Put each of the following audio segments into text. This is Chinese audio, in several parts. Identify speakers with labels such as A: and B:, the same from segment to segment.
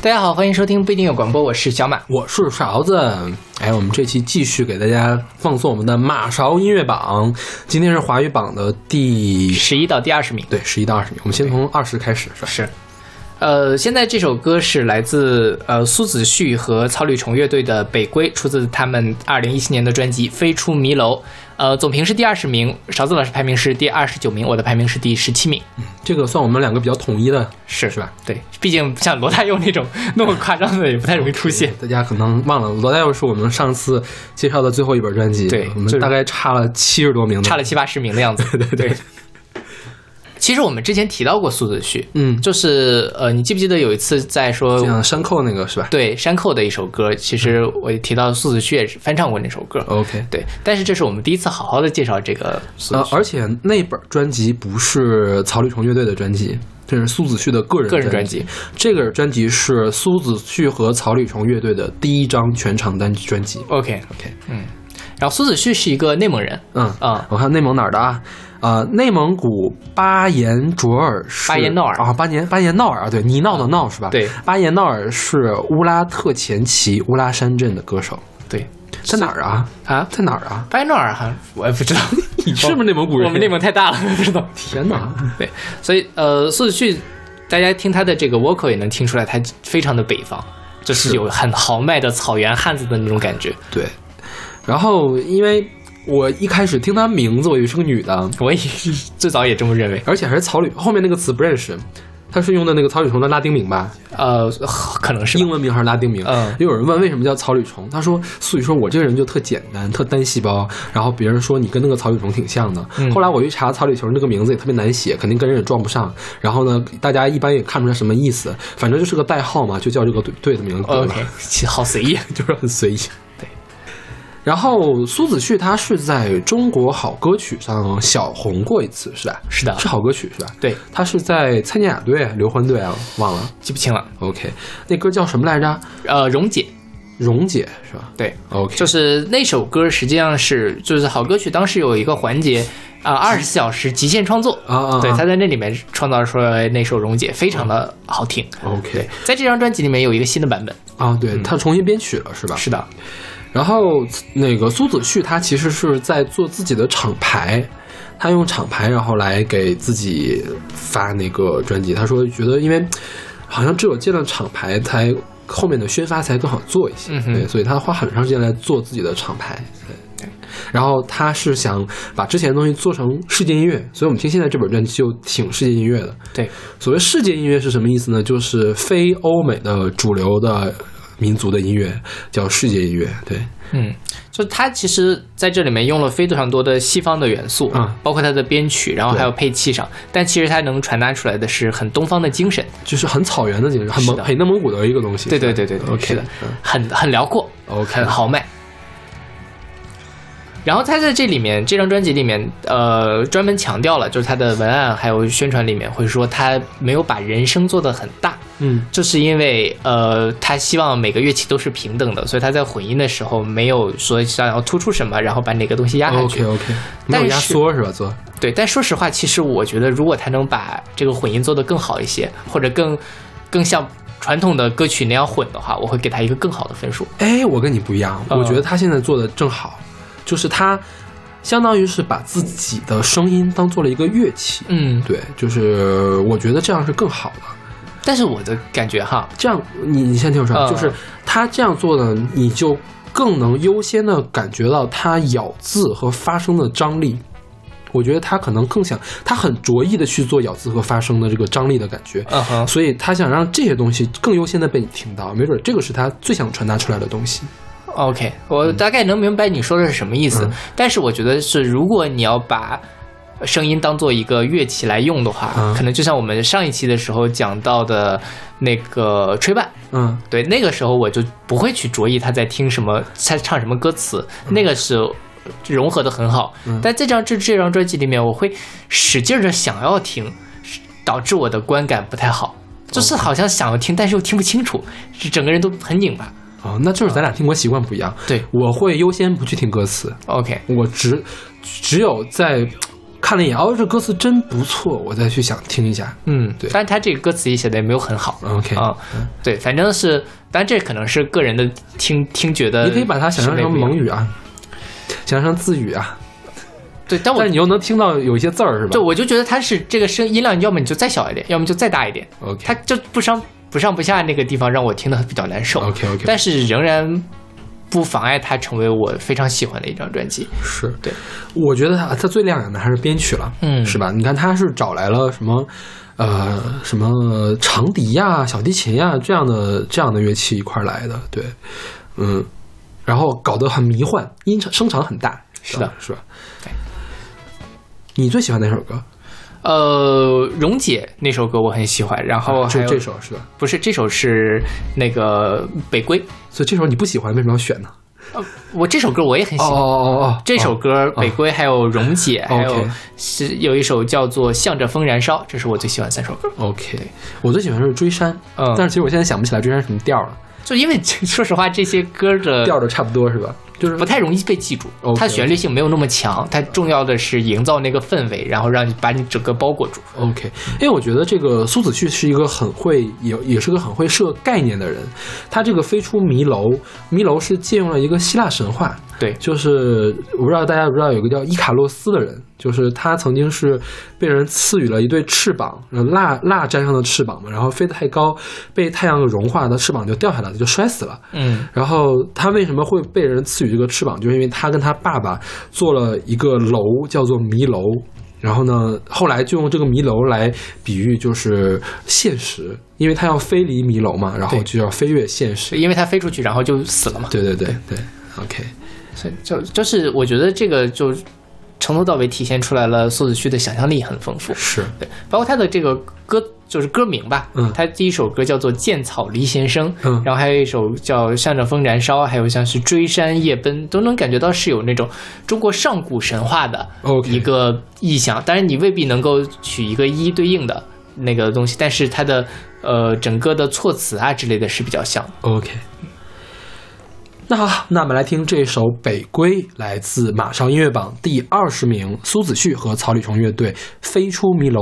A: 大家好，欢迎收听不一定有广播，我是小马。
B: 我是勺子，哎，我们这期继续给大家放送我们的马勺音乐榜，今天是华语榜的第
A: 十一到第二十名，
B: 对，十一到二十名，我们先从二十开始，是吧？
A: 是。呃，现在这首歌是来自呃苏子旭和草履虫乐队的《北归》，出自他们二零一七年的专辑《飞出迷楼》。呃，总评是第二十名，勺子老师排名是第二十九名，我的排名是第十七名。
B: 嗯，这个算我们两个比较统一的，
A: 是
B: 是吧？
A: 对，毕竟像罗大佑那种 那么夸张的也不太容易出现。
B: 大家可能忘了，罗大佑是我们上次介绍的最后一本专辑，
A: 对
B: 我们大概差了七十多名，
A: 差了七八十名的样子。
B: 对 对对。
A: 其实我们之前提到过苏子旭，
B: 嗯，
A: 就是呃，你记不记得有一次在说
B: 像山寇那个是吧？
A: 对，山寇的一首歌，其实我提到苏子旭也是翻唱过那首歌。
B: OK，
A: 对，但是这是我们第一次好好的介绍这个。
B: 呃，而且那本专辑不是草履虫乐队的专辑，这是苏子旭的个人
A: 个人专辑。
B: 这个专辑是苏子旭和草履虫乐队的第一张全场单专辑。
A: OK，OK，嗯。然后苏子旭是一个内蒙人，
B: 嗯
A: 啊，
B: 我看内蒙哪儿的啊？呃，内蒙古巴彦淖尔市，
A: 巴彦淖尔
B: 啊，巴彦巴彦淖尔啊，对，尼淖的淖是吧？
A: 对，
B: 巴彦淖尔是乌拉特前旗乌拉山镇的歌手。
A: 对，
B: 在哪儿啊？
A: 啊，
B: 在哪儿啊？
A: 巴彦淖尔哈，我也不知道，
B: 你是不是内蒙古人？
A: 我们内蒙太大了，不知道。
B: 天哪！
A: 对，所以呃，苏子旭，大家听他的这个 vocal 也能听出来，他非常的北方，就是有很豪迈的草原汉子的那种感觉。
B: 对，然后因为。我一开始听她名字，我以为是个女的，
A: 我也最早也这么认为，
B: 而且还是草履后面那个词不认识，她是用的那个草履虫的拉丁名吧？
A: 呃，可能是
B: 英文名还是拉丁名？
A: 嗯，
B: 又有人问为什么叫草履虫，他说，所以说我这个人就特简单，特单细胞，然后别人说你跟那个草履虫挺像的，后来我一查草履虫这个名字也特别难写，肯定跟人也撞不上，然后呢，大家一般也看不出来什么意思，反正就是个代号嘛，就叫这个队队的名字
A: ，OK，好随意，
B: 就是很随意。然后苏子旭他是在中国好歌曲上小红过一次，是吧？
A: 是的，
B: 是好歌曲是吧？
A: 对，
B: 他是在蔡健雅队、刘欢队啊，忘了，
A: 记不清了。
B: OK，那歌叫什么来着？
A: 呃，溶解，
B: 溶解是吧？
A: 对
B: ，OK，
A: 就是那首歌实际上是就是好歌曲，当时有一个环节啊，二十四小时极限创作
B: 啊啊，
A: 对，他在那里面创造出来那首溶解，非常的好听。
B: OK，
A: 在这张专辑里面有一个新的版本
B: 啊，对他重新编曲了是吧？
A: 是的。
B: 然后那个苏子旭他其实是在做自己的厂牌，他用厂牌然后来给自己发那个专辑。他说觉得因为好像只有建了厂牌，才后面的宣发才更好做一些。对，所以他花很长时间来做自己的厂牌。对，然后他是想把之前的东西做成世界音乐，所以我们听现在这本专辑就挺世界音乐的。
A: 对，
B: 所谓世界音乐是什么意思呢？就是非欧美的主流的。民族的音乐叫世界音乐，对，
A: 嗯，就他其实在这里面用了非常多的西方的元素
B: 啊，
A: 包括他的编曲，然后还有配器上，但其实他能传达出来的是很东方的精神，
B: 就是很草原的精神，很蒙很内蒙古的一个东西，
A: 对对对对对
B: ，OK
A: 的，很很辽阔
B: ，OK，
A: 很豪迈。然后他在这里面这张专辑里面，呃，专门强调了，就是他的文案还有宣传里面会说他没有把人声做得很大，
B: 嗯，
A: 这是因为呃，他希望每个乐器都是平等的，所以他在混音的时候没有说想要突出什么，然后把哪个东西压下
B: 去。OK OK，没有压缩是吧？做
A: 对，但说实话，其实我觉得如果他能把这个混音做得更好一些，或者更更像传统的歌曲那样混的话，我会给他一个更好的分数。
B: 哎，我跟你不一样，我觉得他现在做的正好。就是他，相当于是把自己的声音当做了一个乐器。
A: 嗯，
B: 对，就是我觉得这样是更好的。
A: 但是我的感觉哈，
B: 这样你你先听我说，就是他这样做呢，你就更能优先的感觉到他咬字和发声的张力。我觉得他可能更想，他很着意的去做咬字和发声的这个张力的感觉。所以他想让这些东西更优先的被你听到，没准这个是他最想传达出来的东西。
A: OK，我大概能明白你说的是什么意思，但是我觉得是，如果你要把声音当做一个乐器来用的话，可能就像我们上一期的时候讲到的那个吹伴，
B: 嗯，
A: 对，那个时候我就不会去着意他在听什么，在唱什么歌词，那个是融合的很好。但这张这这张专辑里面，我会使劲的想要听，导致我的观感不太好，就是好像想要听，但是又听不清楚，是整个人都很拧巴。
B: 哦，那就是咱俩听歌习惯不一样。
A: 对。
B: 我会优先不去听歌词
A: ，，OK，
B: 我只只有在看了一眼，哦，这歌词真不错，我再去想听一下。
A: 嗯，
B: 对
A: 但是他这个歌词也写的也没有很好。
B: OK，、
A: 啊、对，反正是，当然这可能是个人的听听觉的，
B: 你可以把它想象成蒙。语啊，想象成自语啊，
A: 对，但我
B: 但你又能听到有一些字儿是吧？
A: 对我就觉得它是这个声音量，要么你就再小一点，要么就再大一点
B: ，OK
A: 它就不上不上不下那个地方让我听的比较难受。
B: OK OK，
A: 但是仍然不妨碍它成为我非常喜欢的一张专辑。
B: 是
A: 对，
B: 我觉得它它最亮眼的还是编曲了，
A: 嗯
B: 是吧？你看他是找来了什么，呃，什么长笛呀、小提琴呀这样的这样的乐器一块来的，对，嗯，然后搞得很迷幻，音场声场很大，
A: 是的
B: 是吧？
A: 对。
B: 你最喜欢哪首歌？
A: 呃，溶解那首歌我很喜欢，然后还
B: 就
A: 有
B: 这首是吧？
A: 不是这首是那个北归，
B: 所以这首你不喜欢，为什么要选呢？
A: 呃我这首歌我也很喜
B: 哦
A: 欢。
B: 哦哦哦，
A: 这首歌《北归》还有《溶解》，还有是有一首叫做《向着风燃烧》，这是我最喜欢三首歌。
B: 哦 OK，我最喜欢的是追山，
A: 嗯
B: 但是其实我现在想不起来追山什么调了，
A: 就因为 说实话，这些歌的
B: 调都差不多是吧？就是
A: 不太容易被记住它旋律性没有那么强，它重要的是营造那个氛围，然后让你把你整个包裹住。
B: OK，因为我觉得这个苏子旭是一个很会，也也是个很会设概念的人。他这个飞出迷楼，迷楼是借用了一个希腊神话，
A: 对，
B: 就是我不知道大家知不知道有个叫伊卡洛斯的人，就是他曾经是被人赐予了一对翅膀，呃蜡蜡沾上的翅膀嘛，然后飞得太高，被太阳融化，他翅膀就掉下来了，就摔死了。
A: 嗯
B: 然后他为什么会被人赐予这个翅膀？就是因为他跟他爸爸做了一个楼，叫做迷楼。然后呢，后来就用这个迷楼来比喻就是现实，因为他要飞离迷楼嘛，然后就要飞越现实。
A: 因为他飞出去，然后就死了嘛。
B: 对对对对，OK，
A: 所以就就是我觉得这个就从头到尾体现出来了苏子旭的想象力很丰富。
B: 是
A: 对，包括他的这个歌就是歌名吧，
B: 嗯
A: 他第一首歌叫做《剑草离弦声》，
B: 嗯
A: 然后还有一首叫《向着风燃烧》，还有像是《追山夜奔》，都能感觉到是有那种中国上古神话的一个意象。当然，你未必能够取一个一一对应的那个东西，但是它的呃整个的措辞啊之类的是比较像的。
B: OK。那好，那我们来听这首《北归》，来自马上音乐榜第二十名，苏子旭和草履虫乐队《飞出迷楼》。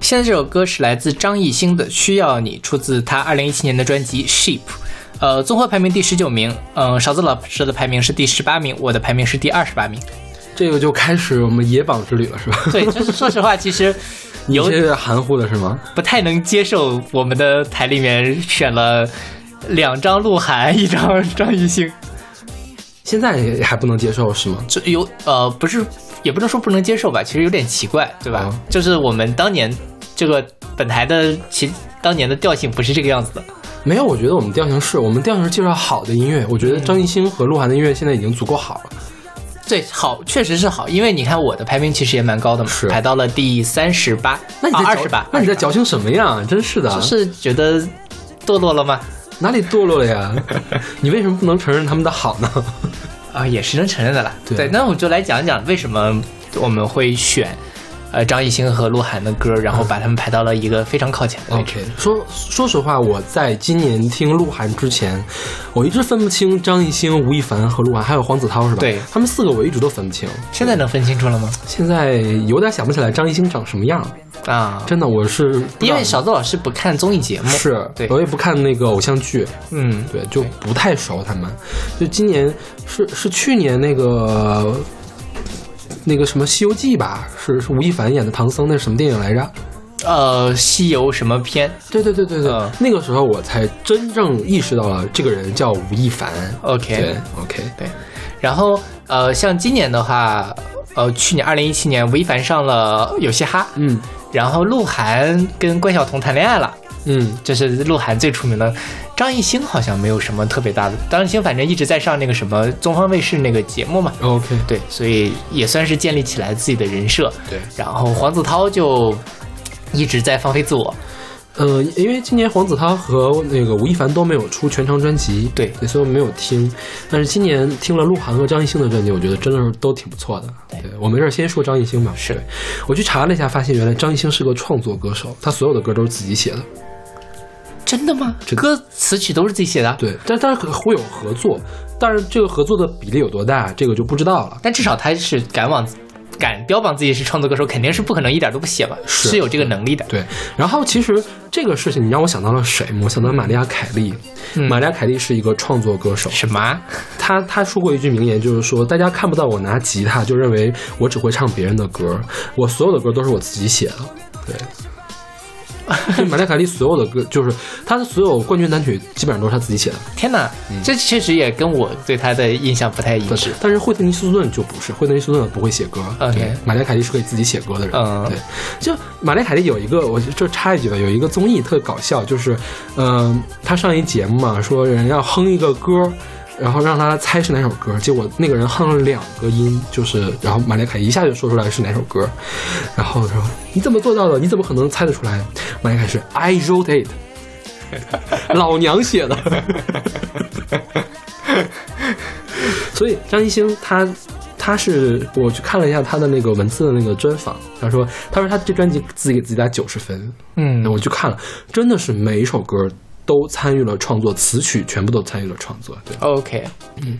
A: 现在这首歌是来自张艺兴的《需要你》，出自他二零一七年的专辑《Sheep》，呃，综合排名第十九名。嗯，勺子老师的排名是第十八名，我的排名是第二十八名。
B: 这个就开始我们野榜之旅了，是吧？
A: 对，就是说实话，其实
B: 有些含糊了是吗？
A: 不太能接受我们的台里面选了两张鹿晗，一张张艺兴。
B: 现在还不能接受是吗？
A: 这有呃，不是。也不能说不能接受吧，其实有点奇怪，对吧？就是我们当年这个本台的其当年的调性不是这个样子的。
B: 没有，我觉得我们调性是我们调性是介绍好的音乐。我觉得张艺兴和鹿晗的音乐现在已经足够好了。
A: 对，好，确实是好，因为你看我的排名其实也蛮高的嘛，
B: 是
A: 排到了第三十八，
B: 那你在
A: 二十八，
B: 那你在矫情什么呀？真是的，
A: 是觉得堕落了吗？
B: 哪里堕落了呀？你为什么不能承认他们的好呢？
A: 啊，也是能承认的啦。
B: 对，
A: 那我就来讲讲为什么我们会选，呃，张艺兴和鹿晗的歌，然后把他们排到了一个非常靠前的位置。
B: 说说实话，我在今年听鹿晗之前，我一直分不清张艺兴、吴亦凡和鹿晗，还有黄子韬，是吧？
A: 对，
B: 他们四个我一直都分不清。
A: 现在能分清楚了吗？
B: 现在有点想不起来张艺兴长什么样
A: 啊！
B: 真的，我是
A: 因为小子老师不看综艺节目，
B: 是
A: 对
B: 我也不看那个偶像剧，
A: 嗯，
B: 对，就不太熟他们。就今年是是去年那个。那个什么《西游记》吧，是是吴亦凡演的唐僧，那是什么电影来着？
A: 呃，西游什么片？
B: 对对对对对，那个时候我才真正意识到了这个人叫吴亦凡。
A: OK，
B: 对，OK，
A: 对。然后呃，像今年的话，呃，去年二零一七年，吴亦凡上了有嘻哈，
B: 嗯，
A: 然后鹿晗跟关晓彤谈恋爱了，
B: 嗯，
A: 这是鹿晗最出名的。张艺兴好像没有什么特别大的，张艺兴反正一直在上那个什么东方卫视那个节目嘛。
B: OK，
A: 对，所以也算是建立起来自己的人设。
B: 对，
A: 然后黄子韬就一直在放飞自我。
B: 呃，因为今年黄子韬和那个吴亦凡都没有出全长专辑，
A: 对
B: 所以我没有听。但是今年听了鹿晗和张艺兴的专辑，我觉得真的是都挺不错的。对我没事儿先说张艺兴吧。
A: 是
B: 对我去查了一下，发现原来张艺兴是个创作歌手，他所有的歌都是自己写的。
A: 真的吗？
B: 真的
A: 歌词曲都是自己写的？
B: 对，但但是会有合作，但是这个合作的比例有多大，这个就不知道了。
A: 但至少他是敢往敢标榜自己是创作歌手，肯定是不可能一点都不写吧？
B: 是
A: 有这个能力的。
B: 对，然后其实这个事情你让我想到了谁？我想到了玛利亚凯莉。
A: 嗯
B: 玛利亚凯莉是一个创作歌手，
A: 什么啊？
B: 她她说过一句名言，就是说大家看不到我拿吉他，就认为我只会唱别人的歌，我所有的歌都是我自己写的。对。玛利亚凯莉所有的歌，就是她的所有冠军单曲，基本上都是她自己写的。
A: 天哪，这确实也跟我对他的印象不太一致。
B: 但是惠特尼·休斯顿就不是，惠特尼·休斯顿不会写歌。
A: OK
B: 对，玛丽亚·凯莉是可以自己写歌的人。
A: 嗯
B: 对，就玛丽亚·凯莉有一个，我就插一句吧，有一个综艺特搞笑，就是，嗯、她上一节目嘛，说人要哼一个歌。然后让他猜是哪首歌，结果那个人哼了两个音，就是，然后马丽·凯一下就说出来是哪首歌，然后说你怎么做到的？你怎么可能猜得出来？马丽·凯是 I wrote it，老娘写的。所以张艺兴他他是我去看了一下他的那个文字的那个专访，他说他说他这专辑自己给自己打九十分，
A: 嗯
B: 我去看了，真的是每一首歌都参与了创作，词曲全部都参与了创作，对。
A: ，OK，嗯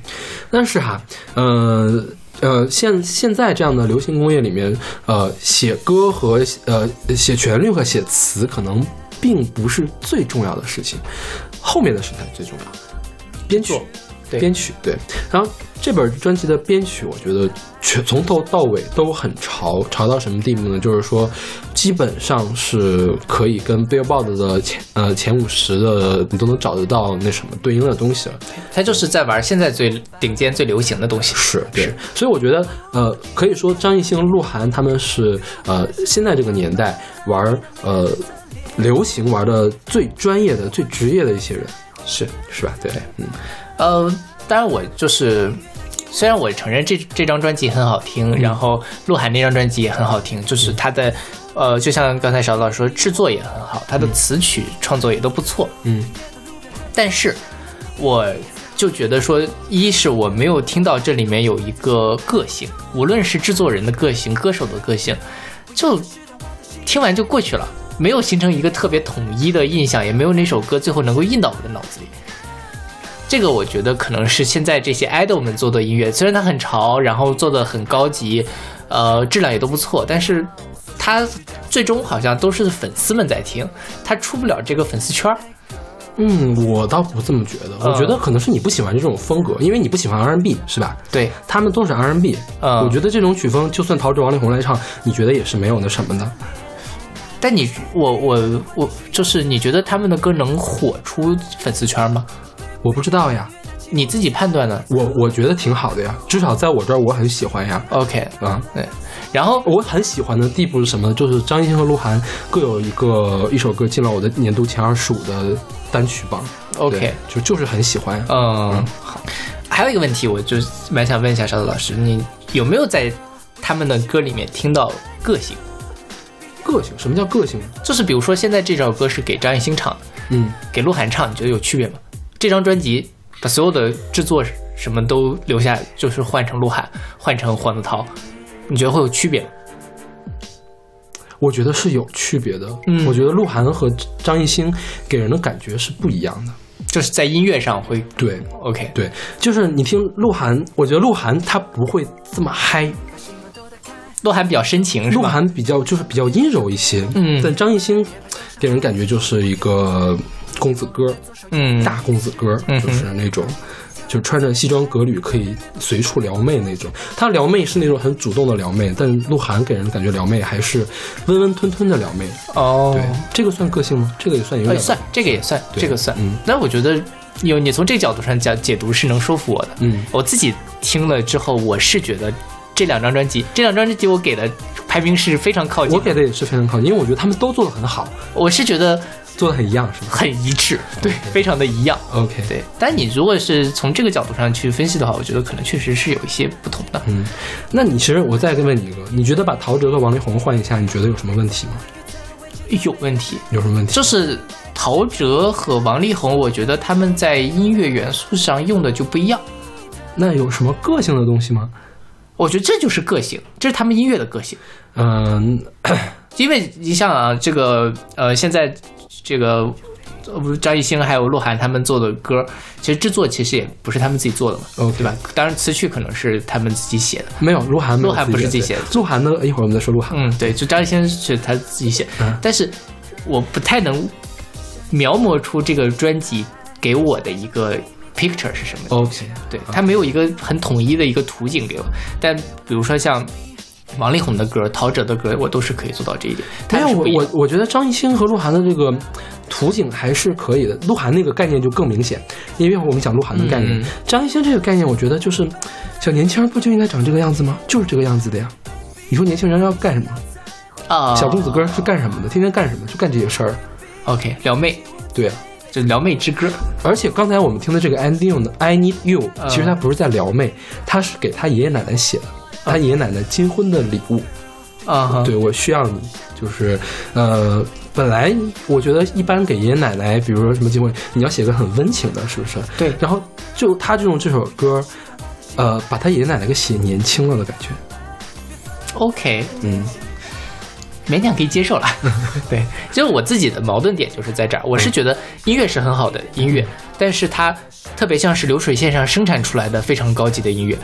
B: 但是哈，呃呃，现现在这样的流行工业里面，呃，写歌和呃写旋律和写词可能并不是最重要的事情，后面的事才最重要，编曲。
A: 对
B: 编曲对，然后这本专辑的编曲，我觉得全从头到尾都很潮，潮到什么地步呢？就是说，基本上是可以跟 Billboard 的前呃前五十的你都能找得到那什么对应的东西了。
A: 他就是在玩现在最顶尖、最流行的东西。
B: 是对，所以我觉得呃，可以说张艺兴、鹿晗他们是呃现在这个年代玩呃流行玩的最专业的、最职业的一些人，
A: 是，
B: 是吧？对，嗯
A: 呃，当然我就是，虽然我承认这这张专辑很好听，然后鹿晗那张专辑也很好听，就是他的，呃，就像刚才小老师说，制作也很好，他的词曲创作也都不错，
B: 嗯。
A: 但是我就觉得说，一是我没有听到这里面有一个个性，无论是制作人的个性、歌手的个性，就听完就过去了，没有形成一个特别统一的印象，也没有哪首歌最后能够印到我的脑子里。这个我觉得可能是现在这些 idol 们做的音乐，虽然它很潮，然后做的很高级，呃，质量也都不错，但是它最终好像都是粉丝们在听，它出不了这个粉丝圈儿。
B: 嗯，我倒不这么觉得，我觉得可能是你不喜欢这种风格，因为你不喜欢 R&B 是吧？
A: 对，
B: 他们都是 R&B，、
A: 嗯
B: 我觉得这种曲风就算陶喆、王力宏来唱，你觉得也是没有那什么的。
A: 但你我我我就是你觉得他们的歌能火出粉丝圈吗？
B: 我不知道呀，
A: 你自己判断的
B: 我我觉得挺好的呀，至少在我这儿我很喜欢呀。
A: ？OK，
B: 啊，
A: 对，然后
B: 我很喜欢的地步是什么？就是张艺兴和鹿晗各有一个一首歌进了我的年度前二十五的单曲榜。
A: OK
B: 就就是很喜欢。
A: 嗯，好。还有一个问题，我就蛮想问一下邵子老师，你有没有在他们的歌里面听到个性？
B: 个性，什么叫个性？
A: 就是比如说，现在这首歌是给张艺兴唱的，
B: 嗯，
A: 给鹿晗唱，你觉得有区别吗？这张专辑把所有的制作什么都留下，就是换成鹿晗，换成黄子韬，你觉得会有区别吗？
B: 我觉得是有区别的。
A: 嗯
B: 我觉得鹿晗和张艺兴给人的感觉是不一样的。
A: 就是在音乐上会
B: 对
A: OK，
B: 对，就是你听鹿晗，我觉得鹿晗他不会这么嗨，
A: 鹿晗比较深情？
B: 鹿晗比较就是比较阴柔一些。
A: 嗯
B: 但张艺兴给人感觉就是一个公子哥，
A: 嗯，
B: 大公子哥，
A: 嗯
B: 就是那种。就穿着西装革履可以随处撩妹那种，他撩妹是那种很主动的撩妹，但鹿晗给人感觉撩妹还是温温吞吞的撩妹。
A: 哦，
B: 对，这个算个性吗？这个也算有
A: 算这个也算，这个算。
B: 嗯
A: 那我觉得有你从这个角度上讲解读是能说服我的。
B: 嗯
A: 我自己听了之后，我是觉得这两张专辑，这两张专辑我给的排名是非常靠近的。
B: 我给的也是非常靠近，因为我觉得他们都做的很好。
A: 我是觉得，
B: 做的很一样是吗？
A: 很一致，对，非常的一样。
B: OK，
A: 对，但你如果是从这个角度上去分析的话，我觉得可能确实是有一些不同的。
B: 嗯，那你其实我再问你一个，你觉得把陶喆和王力宏换一下，你觉得有什么问题吗？
A: 有问题，
B: 有什么问题？
A: 就是陶喆和王力宏，我觉得他们在音乐元素上用的就不一样。
B: 那有什么个性的东西吗？
A: 我觉得这就是个性，这是他们音乐的个性。
B: 嗯，
A: 因为你像啊，这个呃，现在这个呃不是张艺兴还有鹿晗他们做的歌，其实制作其实也不是他们自己做的嘛
B: OK
A: 对吧？当然词曲可能是他们自己写的。
B: 没有，鹿晗
A: 鹿晗不是自己写的
B: 鹿晗呢？一会儿我们再说鹿晗。
A: 嗯，对，就张艺兴是他自己写，
B: 嗯
A: 但是我不太能描摹出这个专辑给我的一个 picture 是什么。
B: OK，
A: 对，他没有一个很统一的一个图景给我。但比如说像王力宏的歌、陶喆的歌，我都是可以做到这一点。但是我
B: 我我觉得张艺兴和鹿晗的这个图景还是可以的，鹿晗那个概念就更明显，因为我们讲鹿晗的概念，
A: 嗯
B: 张艺兴这个概念，我觉得就是小年轻人不就应该长这个样子吗？就是这个样子的呀。你说年轻人要干什么？
A: 啊，
B: 小公子哥是干什么的？天天干什么？就干这些事儿。
A: OK，撩妹，
B: 对啊，
A: 就撩妹之歌。
B: 而且刚才我们听的这个 ending 的 I Need You，
A: 嗯
B: 其实他不是在撩妹，他是给他爷爷奶奶写的，他爷爷奶奶金婚的礼物。
A: 啊，
B: 对我需要你，就是呃，本来我觉得一般给爷爷奶奶，比如说什么结婚，你要写个很温情的，是不是？
A: 对
B: 然后就他就用这首歌，呃，把他爷爷奶奶给写年轻了的感觉。
A: ，OK，
B: 嗯
A: 勉强可以接受了。对，就是我自己的矛盾点就是在这儿，我是觉得音乐是很好的音乐，但是它特别像是流水线上生产出来的非常高级的音乐。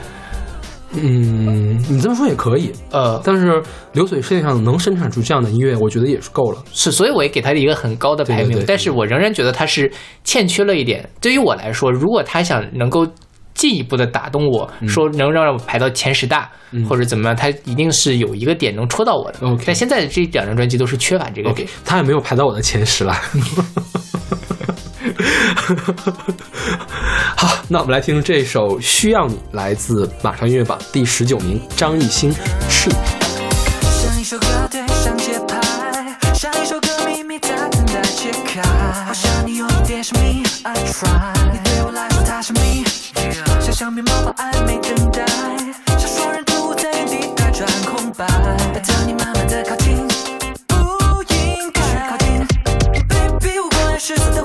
B: 嗯，你这么说也可以，
A: 呃，
B: 但是流水世界上能生产出这样的音乐，我觉得也是够了。
A: 是，所以我也给他一个很高的排名，
B: 对对对
A: 但是我仍然觉得他是欠缺了一点。对于我来说，如果他想能够进一步的打动我，
B: 嗯
A: 说能让我排到前十大、或者怎么样，他一定是有一个点能戳到我的。
B: OK
A: 但现在这两张专辑都是缺乏这个
B: OK，
A: 点。
B: 他也没有排到我的前十来。好，那我们来听这首《需要你》，来自马上音乐榜第十九名张艺兴《是你》。
C: 像一首歌对上节拍，像一首歌秘密在等待揭开，好像你有一点神秘，I try，你对我来说太神秘，像橡皮毛毛暧昧等待，像双人独在原地打转空白，当你慢慢的靠近，不应该靠近，baby 我果然失色的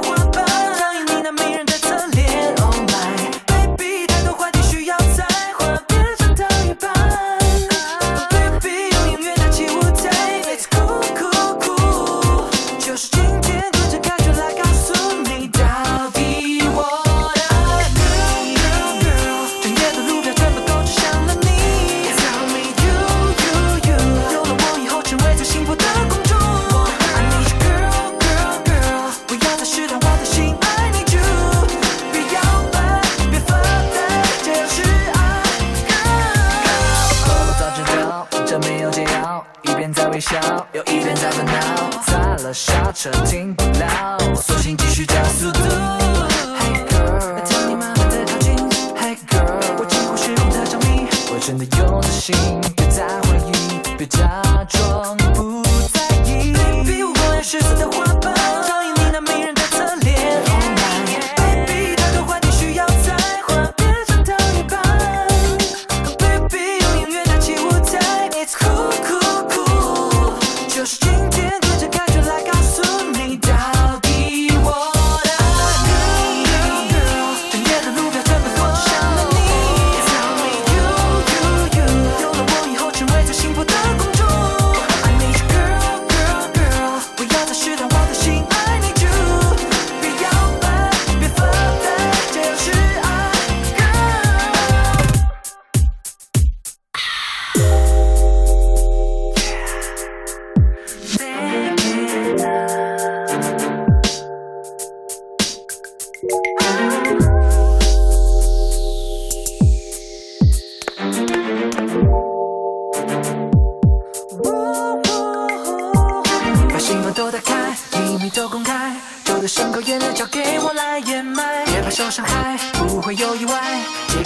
C: 刹车停不了，索性继续加速度。Hey girl，当你慢慢的靠近，Hey girl，我几乎失控的着迷，我真的有自信，别再怀疑，别假装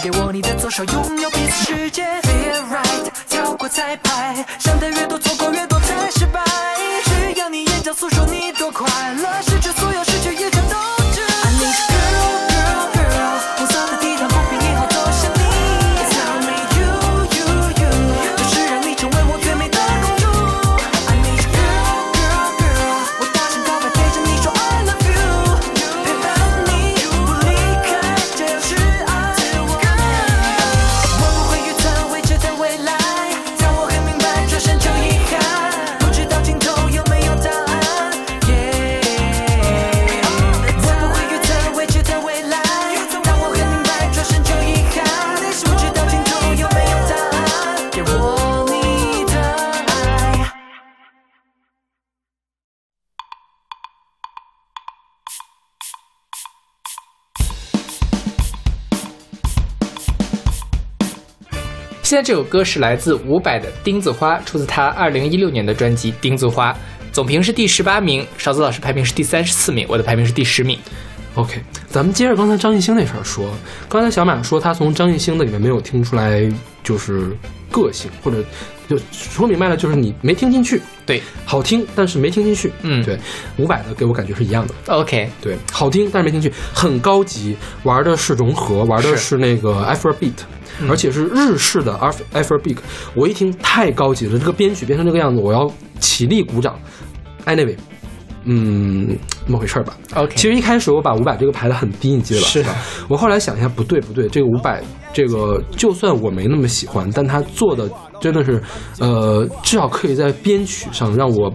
C: 给我你的左手，拥有彼此世界，Feel right，跳过彩排，这
A: 首歌是来自伍佰的《钉子花》，出自他二零一六年的专辑《钉子花》，总评是第十八名，勺子老师排名是第三十四名，我的排名是第十名。
B: OK，咱们接着刚才张艺兴那事儿说，刚才小马说他从张艺兴的里面没有听出来就是个性，或者就说明白了就是你没听进去，
A: 对
B: 好听但是没听进去。
A: 嗯
B: 对，五百的给我感觉是一样的。
A: ，OK，
B: 对，好听但是没听进去，很高级，玩的是融合，玩的
A: 是
B: 是那个 Afrobeat，、而且是日式的 Af Afrobeat。我一听太高级了，这个编曲变成这个样子，我要起立鼓掌。Anyway，嗯，那么回事儿吧。
A: OK
B: 其实一开始我把五百这个排的很低，你记得吧？
A: 是
B: 吧？我后来想一下，不对不对，这个五百这个就算我没那么喜欢，但他做的真的是，呃，至少可以在编曲上让我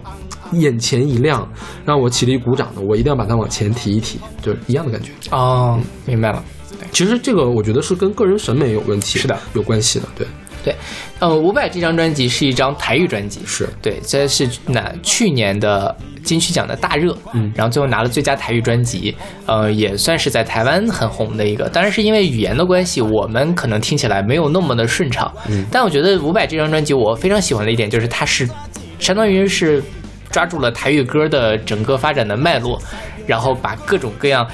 B: 眼前一亮，让我起立鼓掌的，我一定要把它往前提一提，就是一样的感觉。
A: 哦，明白了。
B: 其实这个我觉得是跟个人审美有问题，
A: 是的，
B: 有关系的。对，
A: 对，呃，伍佰这张专辑是一张台语专辑，
B: 是
A: 对，这是那去年的金曲奖的大热，
B: 嗯
A: 然后最后拿了最佳台语专辑，呃，也算是在台湾很红的一个。当然是因为语言的关系，我们可能听起来没有那么的顺畅，
B: 嗯
A: 但我觉得伍佰这张专辑我非常喜欢的一点就是它是相当于是抓住了台语歌的整个发展的脉络，然后把各种各样。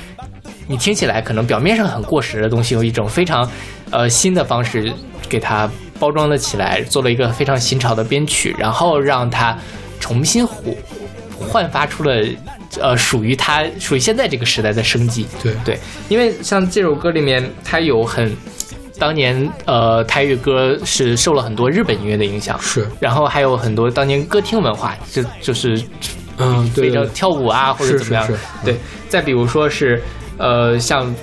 A: 你听起来可能表面上很过时的东西，用一种非常呃新的方式给它包装了起来，做了一个非常新潮的编曲，然后让它重新火焕发出了呃属于它属于现在这个时代的生机。
B: 对
A: 对，因为像这首歌里面，它有很当年呃台语歌是受了很多日本音乐的影响，
B: 是，
A: 然后还有很多当年歌厅文化，就就是
B: 嗯，对对
A: 非常跳舞啊或者怎么样
B: 是是。
A: 对，再比如说是呃像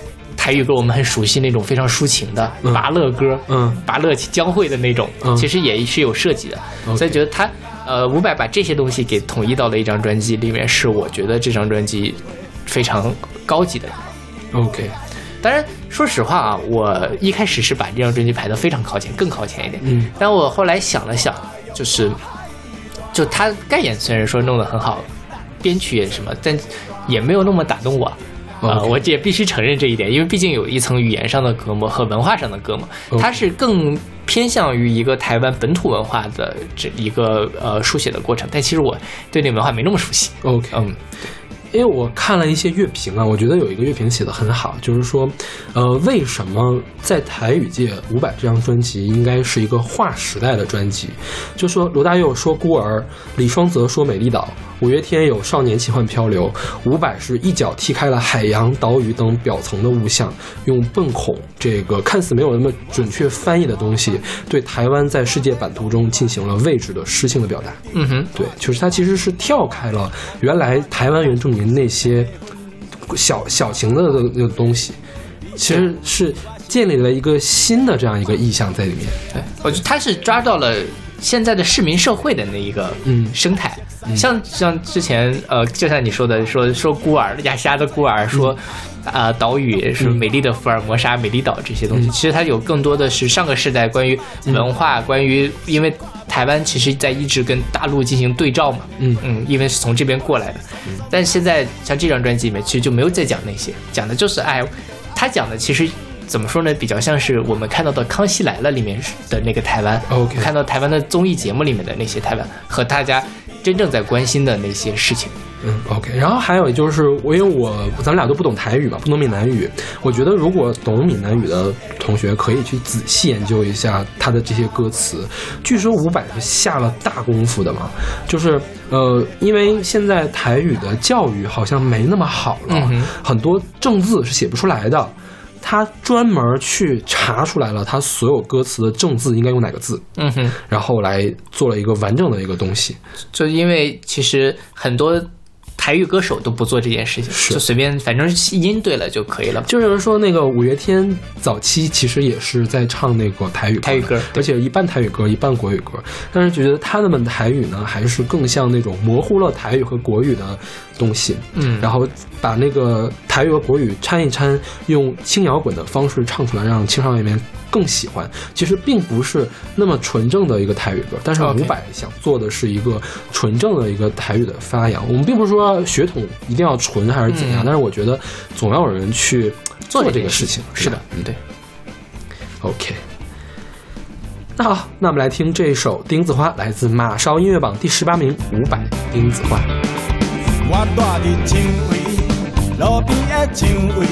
A: 台语歌，我们很熟悉那种非常抒情的
B: 嗯
A: 拔乐歌，
B: 嗯
A: 拔乐江蕙的那种，
B: 嗯
A: 其实也是有设计的。
B: OK
A: 所以觉得他呃伍佰把这些东西给统一到了一张专辑里面，是我觉得这张专辑非常高级的。
B: ，OK，
A: 当然，说实话啊，我一开始是把这张专辑排得非常靠前，更靠前一点。
B: 嗯，
A: 但我后来想了想，就是，就他概念虽然说弄得很好，编曲也什么，但也没有那么打动我。啊、我也必须承认这一点，因为毕竟有一层语言上的隔膜和文化上的隔膜，它是更偏向于一个台湾本土文化的这一个呃书写的过程。但其实我对那个文化没那么熟悉。
B: OK，
A: 嗯，
B: 因为我看了一些乐评啊，我觉得有一个乐评写的很好，就是说，呃，为什么在台语界，伍佰这张专辑应该是一个划时代的专辑？就说罗大佑说孤儿，李双泽说美丽岛，五月天有少年奇幻漂流，伍佰是一脚踢开了海洋、岛屿等表层的物象，用笨孔这个看似没有那么准确翻译的东西，对台湾在世界版图中进行了位置的诗性的表达。
A: 嗯哼，
B: 对，就是它其实是跳开了原来台湾原住民那些小小型的那个东西，其实是建立了一个新的这样一个意象在里面。
A: 对，我觉得他是抓到了现在的市民社会的那一个
B: 嗯。
A: 生态，像像之前呃，就像你说的，说说孤儿亚细亚的孤儿，说啊、岛屿是美丽的福尔摩沙、美丽岛这些东西，其实它有更多的是上个世代关于文化，关于因为台湾其实在一直跟大陆进行对照嘛，
B: 嗯。
A: 嗯，因为是从这边过来的，但现在像这张专辑里面其实就没有再讲那些，讲的就是哎，他讲的其实。怎么说呢？比较像是我们看到的《康熙来了》里面的那个台湾
B: OK
A: 看到台湾的综艺节目里面的那些台湾和大家真正在关心的那些事情。
B: 嗯，OK。然后还有就是，我因为我咱们俩都不懂台语嘛，不懂闽南语，我觉得如果懂闽南语的同学可以去仔细研究一下他的这些歌词。据说伍佰是下了大功夫的嘛，就是呃，因为现在台语的教育好像没那么好了，
A: 嗯
B: 很多正字是写不出来的。他专门去查出来了，他所有歌词的正字应该用哪个字，
A: 嗯哼，
B: 然后来做了一个完整的一个东西。
A: 就因为其实很多台语歌手都不做这件事情，
B: 是
A: 就随便反正音对了就可以了。
B: 就是有人说，那个五月天早期其实也是在唱那个台语歌
A: 台语歌
B: 而且一半台语歌，一半国语歌。但是觉得他们的台语呢，还是更像那种模糊了台语和国语的东西。
A: 嗯
B: 然后把那个台语和国语掺一掺，用轻摇滚的方式唱出来，让青少年们更喜欢。其实并不是那么纯正的一个台语歌，但是伍佰想做的是一个纯正的一个台语的发扬。我们并不是说血统一定要纯还是怎样，
A: 嗯
B: 但是我觉得总要有人去做这个事情。
A: 是的，
B: 嗯
A: 对。
B: OK。那好，那我们来听这首《钉子花》，来自马烧音乐榜第十八名，伍佰《钉子花》。
D: 我住伫树围，路边的树围，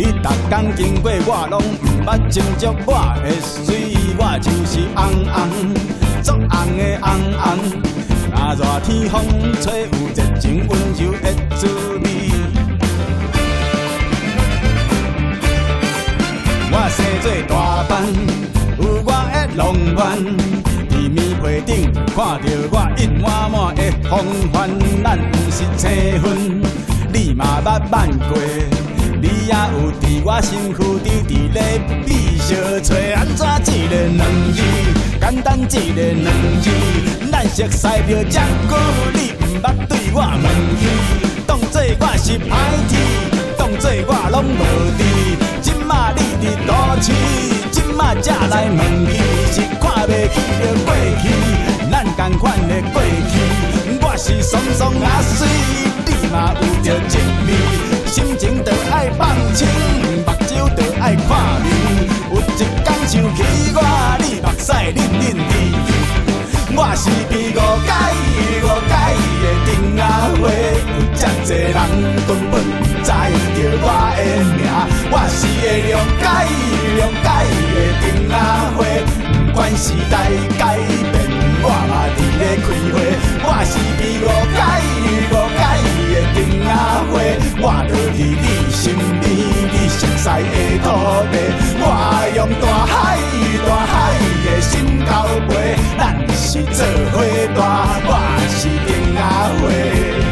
D: 你逐天经过我拢毋捌斟酌我的水，我就是红红，足红的红红。若热天风吹，有热情温柔的滋味。我生做大班，有我的浪漫。伫棉被顶看到我一满满的风帆，咱毋是青云，你嘛捌慢过，你也有伫我身躯直直咧比相找，安怎一个两字，简单一个两字，咱熟悉着遮久，你毋捌对我问起，当作我是歹天，当作我拢无伫。即马你伫都市，即马才来问起，是看袂起着过去，咱同款的过去。我是爽爽啊水，你嘛有着一味，心情爱放轻，目睭就爱看你。有一天想起我，你目屎忍忍滴。我是比五界五界的丁阿花，有遮多人根本不知着我的名。我是会谅解谅解的丁阿花，不管时代改变，我嘛伫咧开花。我是比五界五界的丁仔花，我就伫你身边，你熟悉的土地。我用大海大海的心交陪，咱是做伙大，我是丁仔花。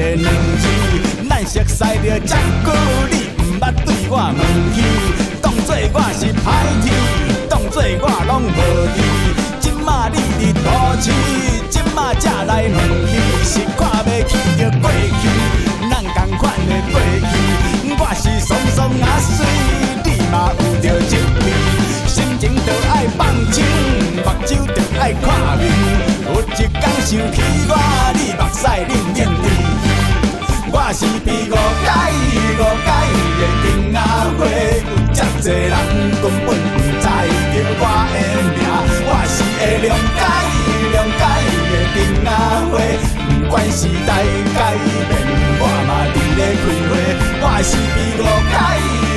D: 个两字，咱熟悉着遮久，你毋捌对我问起，当作我是歹天，当作我拢无伫。即马你伫都市，即马才来问起，是看袂起着过去，咱同款的过去。我是爽爽啊水，你嘛有着一味，心情着爱放轻，目睭着爱看明。有一天想起我，你目屎忍忍滴。我是比五界五界的丁仔花，有遮济人根本不知着我的名。我是会谅解谅解的丁仔花，不管时代改变，我嘛伫咧开花。我是比五界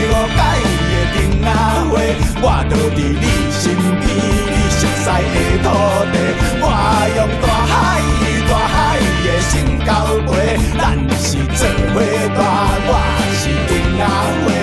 D: 五界的丁仔花，我就伫你身边，你熟悉的土地。我用大海大海的心交陪，咱是做伙大，我是丁仔花。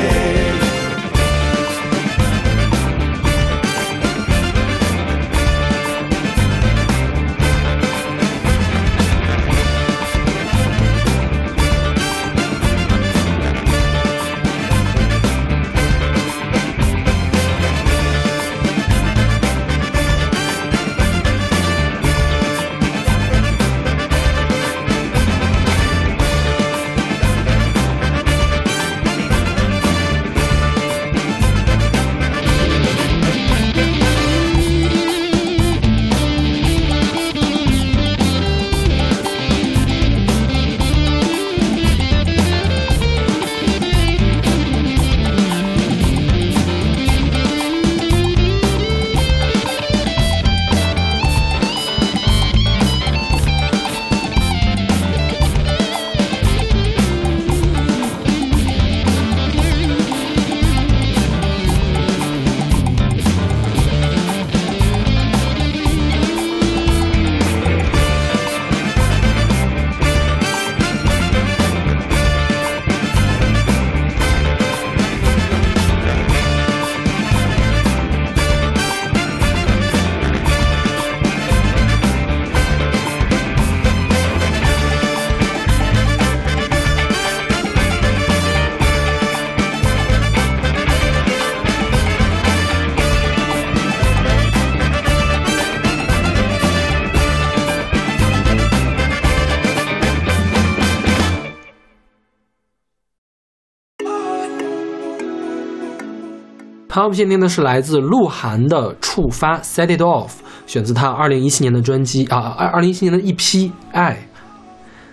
B: Pop 限定的是来自鹿晗的《触发》，Set It Off，选自他二零一七年的专辑啊，二二零一七年的一批爱。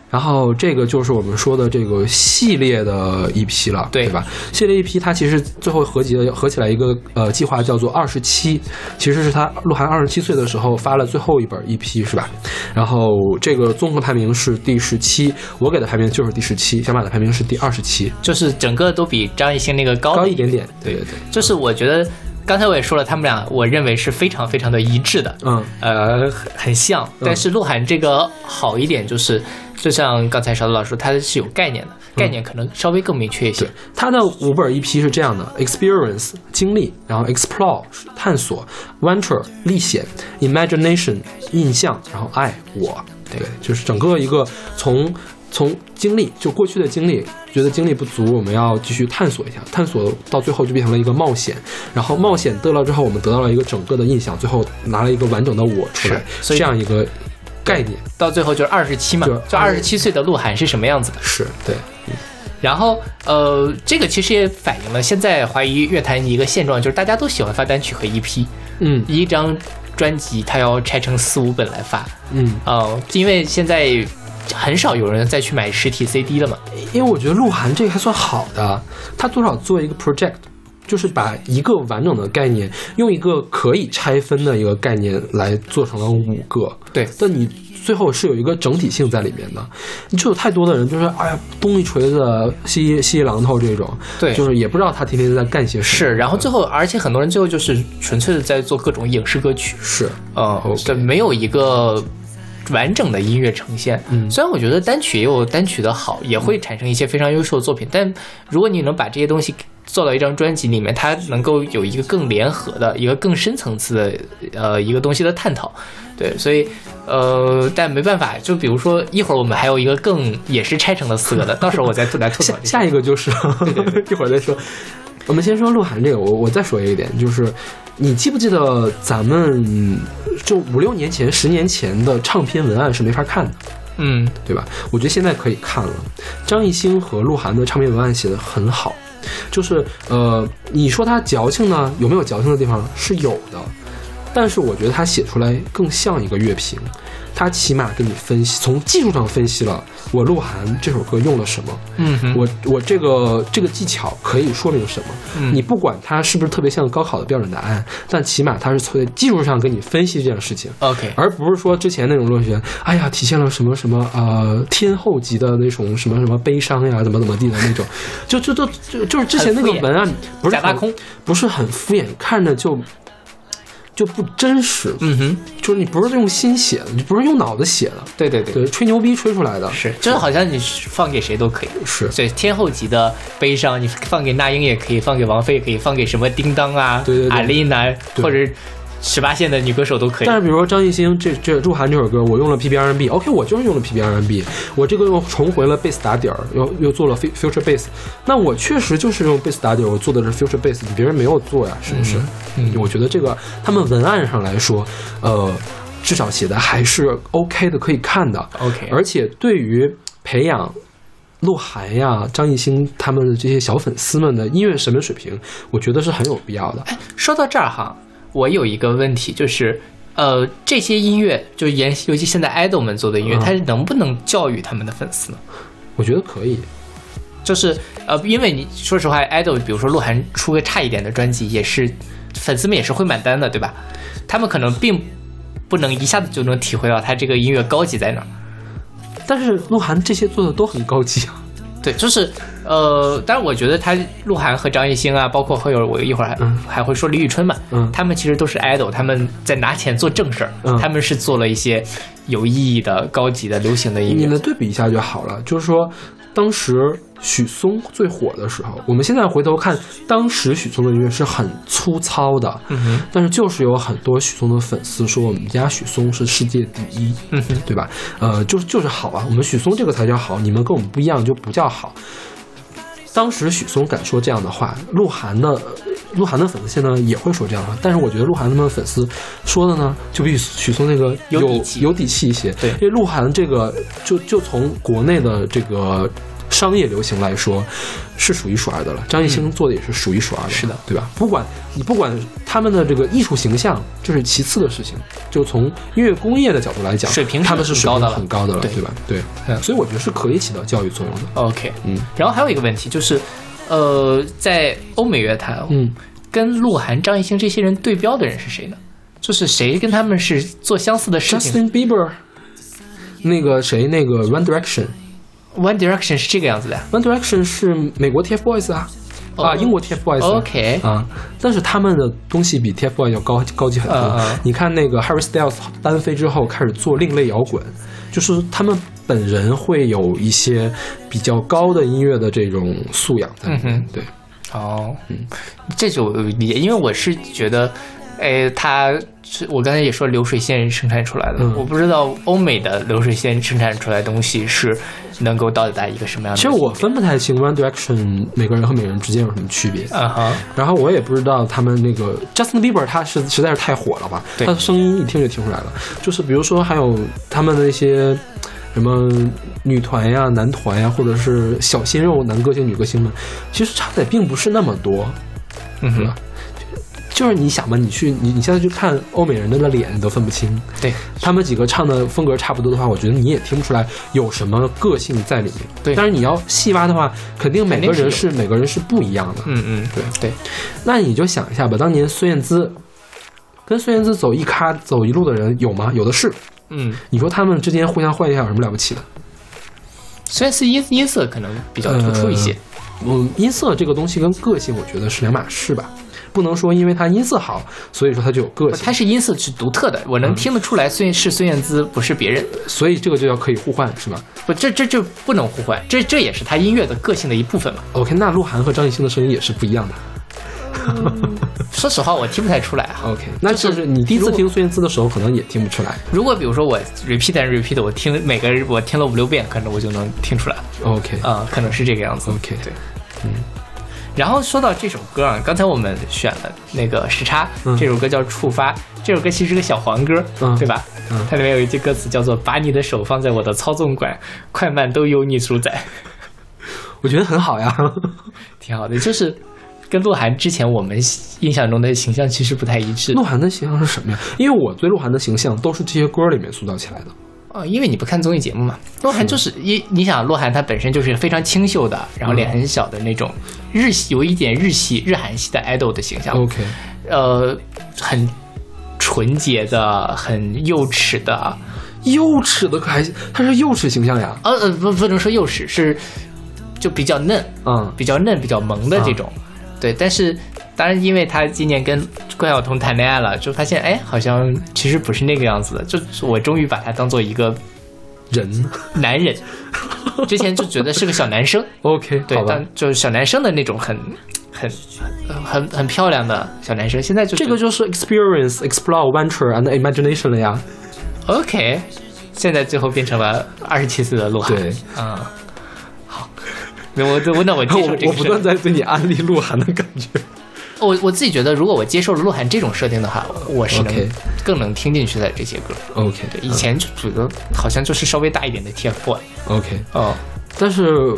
B: 然后这个就是我们说的这个系列的一批了，
A: 对
B: 对吧？系列一批它其实最后合集的合起来一个呃计划叫做二十七，其实是他鹿晗二十七岁的时候发了最后一本一批是吧？然后这个综合排名是第十七，我给的排名就是第十七，小马的排名是第二十七，
A: 就是整个都比张艺兴那个高
B: 高一点点，对对对，
A: 就是我觉得刚才我也说了，他们俩我认为是非常非常的一致的，
B: 嗯
A: 呃，很很像。但是鹿晗这个好一点就是，就像刚才勺子老师说，他是有概念的，概念可能稍微更明确一些
B: 对。，他的五本 EP 是这样的：experience 经历，然后 explore 探索，venture 历险，imagination 印象，然后爱我。对，就是整个一个从从经历，就过去的经历，觉得经历不足，我们要继续探索一下，探索到最后就变成了一个冒险，然后冒险得了之后，我们得到了一个整个的印象，最后拿了一个完整的我出来，这样一个概念。
A: 到最后就是二十七嘛
B: 就
A: 二十七岁的鹿晗是什么样子的。
B: 是对，
A: 然后，呃，这个其实也反映了现在华语乐坛一个现状，就是大家都喜欢发单曲和 EP，
B: 嗯
A: 一张专辑它要拆成四五本来发，
B: 嗯。
A: 哦、因为现在很少有人再去买实体 CD 了嘛。
B: 因为我觉得鹿晗这个还算好的，他多少做一个 project，就是把一个完整的概念，用一个可以拆分的一个概念来做成了五个。
A: 对
B: 但你最后是有一个整体性在里面的。你就有太多的人就是哎呀东一锤子西西一榔头这种，
A: 对
B: 就是也不知道他天天在干些什么。
A: 是，然后最后，而且很多人最后就是纯粹的在做各种影视歌曲，
B: 是
A: 呃对，没有一个完整的音乐呈现。
B: 嗯
A: 虽然我觉得单曲也有单曲的好，也会产生一些非常优秀的作品，但如果你能把这些东西做到一张专辑里面，它能够有一个更联合的、一个更深层次的呃一个东西的探讨。对，所以呃，但没办法，就比如说一会儿我们还有一个更也是拆成了四个的，到时候我再来吐槽
B: 下 下一个就是一会儿再说。我们先说鹿晗这个，我我再说一点，就是你记不记得咱们就五六年前、十年前的唱片文案是没法看的，
A: 嗯，
B: 对吧？我觉得现在可以看了。张艺兴和鹿晗的唱片文案写的很好，就是呃，你说他矫情呢，有没有矫情的地方？是有的，但是我觉得他写出来更像一个乐评，他起码给你分析，从技术上分析了我鹿晗这首歌用了什么，
A: 嗯哼，
B: 我我这个这个技巧可以说明什么？
A: 嗯。
B: 你不管它是不是特别像高考的标准答案，但起码它是从技术上给你分析这件事情。
A: OK，
B: 而不是说之前那种落选，哎呀，体现了什么什么呃天后级的那种什么什么悲伤呀，怎么怎么地的那种，就就就就就是之前那个文案不是很
A: 假大空，
B: 不是很敷衍，看着就就不真实。
A: 嗯哼，
B: 就是你不是用心写的，你不是用脑子写的，
A: 对对对，
B: 对，吹牛逼吹出来的，
A: 是，就是好像你放给谁都可以。
B: 是
A: 对天后级的悲伤，你放给那英也可以，放给王菲也可以，放给什么叮当啊、
B: 对对对
A: 阿丽娜
B: 对
A: 或者十八线的女歌手都可以
B: 但。是比如说张艺兴这这鹿晗这首歌，我用了 PBRNB，OK，、我就是用了 PBRNB，我这个又重回了贝斯打底儿，又又做了 fu- future bass，那我确实就是用贝斯打底儿，我做的是 future bass，别人没有做呀，是不是？
A: 嗯
B: 我觉得这个他们文案上来说，呃，至少写的还是 OK 的，可以看的。
A: OK，
B: 而且对于培养鹿晗呀、张艺兴他们的这些小粉丝们的音乐审美水平，我觉得是很有必要的。
A: 说到这儿哈，我有一个问题，就是呃，这些音乐就研，尤其现在 idol 们做的音乐，
B: 嗯
A: 它能不能教育他们的粉丝呢？
B: 我觉得可以。
A: 就是呃，因为你说实话，idol 比如说鹿晗出个差一点的专辑，也是粉丝们也是会买单的，对吧？他们可能并不能一下子就能体会到他这个音乐高级在哪儿。
B: 但是鹿晗这些做的都很高级啊。
A: 对，就是呃，但是我觉得他鹿晗和张艺兴啊，包括会有我一会儿还、
B: 嗯
A: 还会说李宇春嘛，
B: 嗯
A: 他们其实都是 idol，他们在拿钱做正事儿，
B: 嗯
A: 他们是做了一些有意义的、高级的、流行的音乐。
B: 你们对比一下就好了。就是说，当时许嵩最火的时候，我们现在回头看，当时许嵩的音乐是很粗糙的，
A: 嗯哼，
B: 但是就是有很多许嵩的粉丝说我们家许嵩是世界第一，
A: 嗯哼，
B: 对吧？呃，就是就是好啊，我们许嵩这个才叫好，你们跟我们不一样就不叫好。当时许嵩敢说这样的话，鹿晗的鹿晗的粉丝现在也会说这样的话，但是我觉得鹿晗他们粉丝说的呢，就比许嵩那个有
A: 有底气
B: 有底气一些。
A: 对
B: 因为鹿晗这个就就从国内的这个商业流行来说，是数一数二的了。张艺兴做的也是数一数二的，
A: 是的，
B: 对吧？不管你不管他们的这个艺术形象，这是其次的事情。就从音乐工业的角度来讲，
A: 水平
B: 他们是水平
A: 很高的了
B: 很高的了，
A: 对
B: 对吧？对
A: 嗯，
B: 所以我觉得是可以起到教育作用的。
A: OK，
B: 嗯
A: 然后还有一个问题就是，呃，在欧美乐坛，
B: 嗯，
A: 跟鹿晗、张艺兴这些人对标的人是谁呢？就是谁跟他们是做相似的事情
B: Justin Bieber，那个谁，那个 One Direction。
A: ？One Direction 是这个样子的。
B: One Direction 是美国 TFBOYS 啊，
A: 哦
B: 啊，英国 TFBOYS。
A: OK
B: 啊，但是他们的东西比 TFBOYS 要高高级很多。你看那个 Harry Styles 单飞之后开始做另类摇滚，就是他们本人会有一些比较高的音乐的这种素养在里面。
A: 嗯哼
B: 对，
A: 哦，嗯，这就理解，因为我是觉得，哎，他是我刚才也说流水线生产出来的，
B: 嗯
A: 我不知道欧美的流水线生产出来的东西是能够到达一个什么样的。
B: 其实我分不太清 One Direction 每个人和每个人之间有什么区别。
A: 啊哈，
B: 然后我也不知道他们那个 Justin Bieber 他是实在是太火了吧，
A: 对
B: 他的声音一听就听出来了。就是比如说还有他们的一些什么女团呀、男团呀，或者是小鲜肉男歌星、女歌星们，其实差的也并不是那么多，
A: 嗯哼？
B: 就是你想吧，你去你你现在去看欧美人的脸，你都分不清。
A: 对
B: 他们几个唱的风格差不多的话，我觉得你也听不出来有什么个性在里面。
A: 对
B: 但是你要细挖的话，肯定每个人
A: 是
B: 是每个人是不一样的。
A: 嗯嗯，
B: 对
A: 对，
B: 那你就想一下吧，当年孙燕姿跟孙燕姿走一咖走一路的人有吗？有的是。
A: 嗯，
B: 你说他们之间互相换一下有什么了不起的？
A: 虽然是音音色可能比较突出一些，
B: 嗯，音色这个东西跟个性，我觉得是两码事吧。不能说因为他音色好，所以说他就有个性。
A: 它是音色是独特的，我能听得出来孙是孙燕姿，不是别人。
B: 所以这个就叫可以互换，是吗
A: 不，这这这不能互换，这这也是他音乐的个性的一部分嘛。
B: ？OK，那鹿晗和张艺兴的声音也是不一样的。
A: 说实话，我听不太出来啊。
B: OK，那就是你第一次听孙燕姿的时候，可能也听不出来。
A: 如果比如说我 repeat and repeat，我听每个我听了五六遍，可能我就能听出来
B: OK，
A: 啊、可能是这个样子。
B: OK
A: 对，嗯。然后说到这首歌啊，刚才我们选了那个时差，
B: 嗯
A: 这首歌叫《触发》，这首歌其实是个小黄歌，
B: 嗯
A: 对吧？
B: 嗯
A: 它里面有一句歌词叫做“把你的手放在我的操纵管，快慢都由你主宰
B: 我觉得很好呀。”，
A: 挺好的。就是跟鹿晗之前我们印象中的形象其实不太一致
B: 鹿晗的形象是什么呀？因为我对鹿晗的形象都是这些歌里面塑造起来的。
A: 哦，因为你不看综艺节目嘛。鹿晗就是一，你想鹿晗他本身就是非常清秀的，然后脸很小的那种日系，有一点日系、日韩系的 idol 的形象。
B: OK，
A: 呃，很纯洁的，很幼齿的，
B: 幼齿的可还他是幼齿形象呀。
A: 呃呃，不不能说幼齿，是就比较嫩，
B: 嗯，
A: 比较嫩、比较萌的这种。对，但是当然，因为他今年跟关晓彤谈恋爱了，就发现哎，好像其实不是那个样子的。就我终于把他当做一个
B: 人。
A: 男人，之前就觉得是个小男生。
B: OK，
A: 对
B: 好，吧
A: 当。就是小男生的那种很很很很很漂亮的小男生，现在就
B: 这个就是 experience, explore, venture and imagination 了呀。
A: OK，现在最后变成了二十七岁的鹿晗。
B: 对，
A: 嗯，好，那我我那我接受 这
B: 我我不断。在对你安利鹿晗的感觉。
A: 我我自己觉得，如果我接受了鹿晗这种设定的话，我是能更能听进去的这些歌。
B: OK，
A: 对，以前就觉得好像就是稍微大一点的 TFBOY。
B: OK，
A: 哦，
B: 但是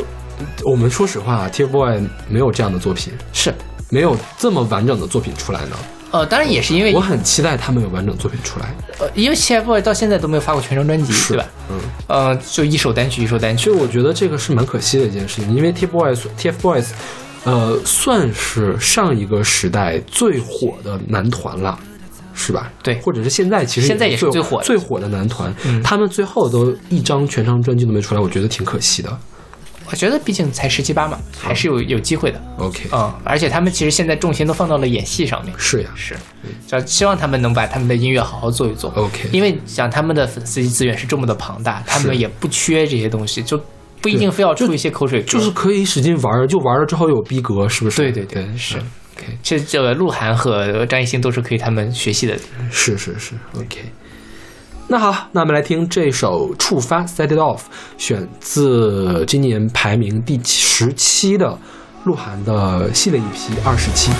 B: 我们说实话，TFBOY 没有这样的作品，
A: 是，
B: 没有这么完整的作品出来呢。
A: 呃，当然也是因为
B: 我很期待他们有完整作品出来。
A: 呃，因为 TFBOYS 到现在都没有发过全张专辑，对吧？
B: 嗯，
A: 呃，就一首单曲一首单曲
B: 其。实我觉得这个是蛮可惜的一件事情，因为 TFBOYS TFBOYS，呃，算是上一个时代最火的男团了。是吧？
A: 对
B: 或者是现在其实
A: 现在也是
B: 最
A: 最火的
B: 最火的男团，
A: 嗯
B: 他们最后都一张全长专辑都没出来，我觉得挺可惜的。
A: 我觉得毕竟才十七八嘛，还是有有机会的。
B: OK，、
A: 嗯，而且他们其实现在重心都放到了演戏上面。
B: 是呀
A: 是，就希望他们能把他们的音乐好好做一做。
B: OK
A: 因为像他们的粉丝资源是这么的庞大，他们也不缺这些东西，就不一定非要出一些口水歌。
B: 就是可以使劲玩儿，就玩了之后有逼格，是不是？
A: 对对对是
B: 嗯 OK，
A: 其实这个鹿晗和张艺兴都是可以他们学习的。
B: 是是是，OK。那好，那我们来听这首《触发》（Set It Off），选自今年排名第十七的鹿晗的系列一批二十七。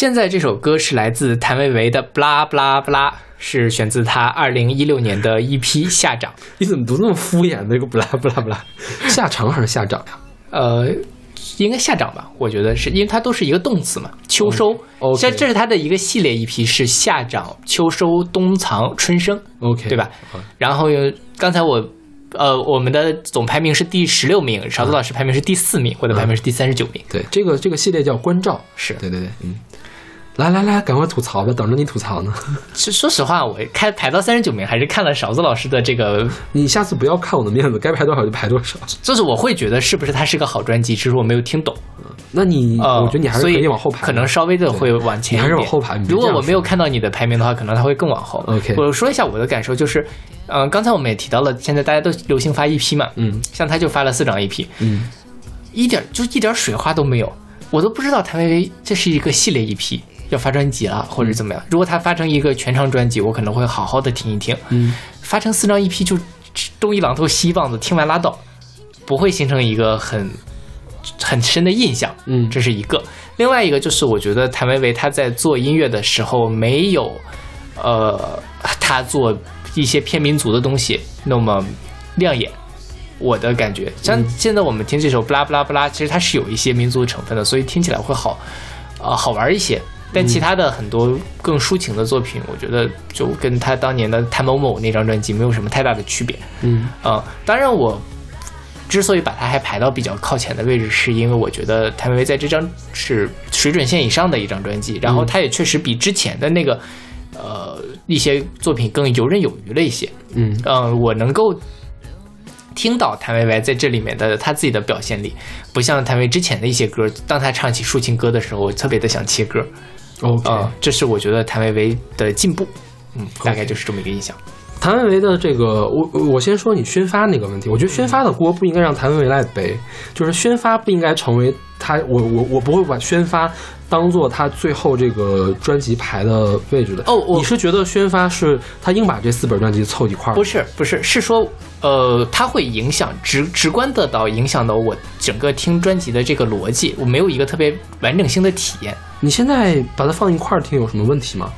C: 现在
A: 这首歌是来自谭维维的《布拉布拉布拉》，是选自他二零一六年的一批《下掌》。
B: 你怎么读那么敷衍？那个布拉布拉布拉，下长还是下长呀？
A: 呃，应该下长吧？我觉得是因为它都是一个动词嘛。秋收
B: ，OK
A: 这这是它的一个系列一批是夏长、秋收、冬藏、春生
B: ，OK，
A: 对吧？然后有刚才我。呃，我们的总排名是第十六名，勺子老师排名是第四名，我的排名是第三十九名。
B: 对，这个这个系列叫关照，
A: 是
B: 对对对，嗯。来来来，赶快吐槽吧，等着你吐槽呢。
A: 其实说实话，我开排到三十九名，还是看了勺子老师的这个，
B: 你下次不要看我的面子，该排多少就排多少。
A: 就是我会觉得是不是它是个好专辑，只是我没有听懂。
B: 那你，
A: 呃，
B: 我觉得你还是可
A: 所以
B: 以往后排，
A: 可能稍微的会往前一点。
B: 你还是往后排
A: 如果我没有看到你的排名的话，可能它会更往后。
B: OK
A: 我说一下我的感受，就是，嗯、刚才我们也提到了，现在大家都流行发 EP 嘛，
B: 嗯
A: 像他就发了四张 EP，
B: 嗯，
A: 一点就一点水花都没有，我都不知道谭维维这是一个系列 EP 要发专辑了，或者怎么样。如果他发成一个全长专辑，我可能会好好的听一听。
B: 嗯，
A: 发成四张 EP 就东一榔头西一棒子，听完拉倒，不会形成一个很很深的印象。
B: 嗯
A: 这是一个。另外一个就是，我觉得谭维维他在做音乐的时候没有，呃，他做一些偏民族的东西那么亮眼。我的感觉，像现在我们听这首《布拉布拉布拉》，其实它是有一些民族成分的，所以听起来会好，呃，好玩一些。但其他的很多更抒情的作品，我觉得就跟他当年的谭某某那张专辑没有什么太大的区别。
B: 嗯
A: 呃，当然我之所以把它还排到比较靠前的位置，是因为我觉得谭维维在这张是水准线以上的一张专辑，然后他也确实比之前的那个呃一些作品更游刃有余了一些。
B: 嗯
A: 嗯、我能够听到谭维维在这里面的他自己的表现力，不像谭维之前的一些歌，当他唱起抒情歌的时候，我特别的想切歌。
B: OK，、
A: 啊、这是我觉得谭维维的进步。嗯，大概就是这么一个印象。
B: 谭维维的这个，我我先说你宣发那个问题，我觉得宣发的锅不应该让谭维维来背，就是宣发不应该成为他，我我我不会把宣发当做他最后这个专辑排的位置的。
A: 哦我
B: 你是觉得宣发是他硬把这四本专辑凑一块儿？
A: 不是不是，是说呃，它会影响直直观的到影响到我整个听专辑的这个逻辑，我没有一个特别完整性的体验，
B: 你现在把它放一块儿听有什么问题吗？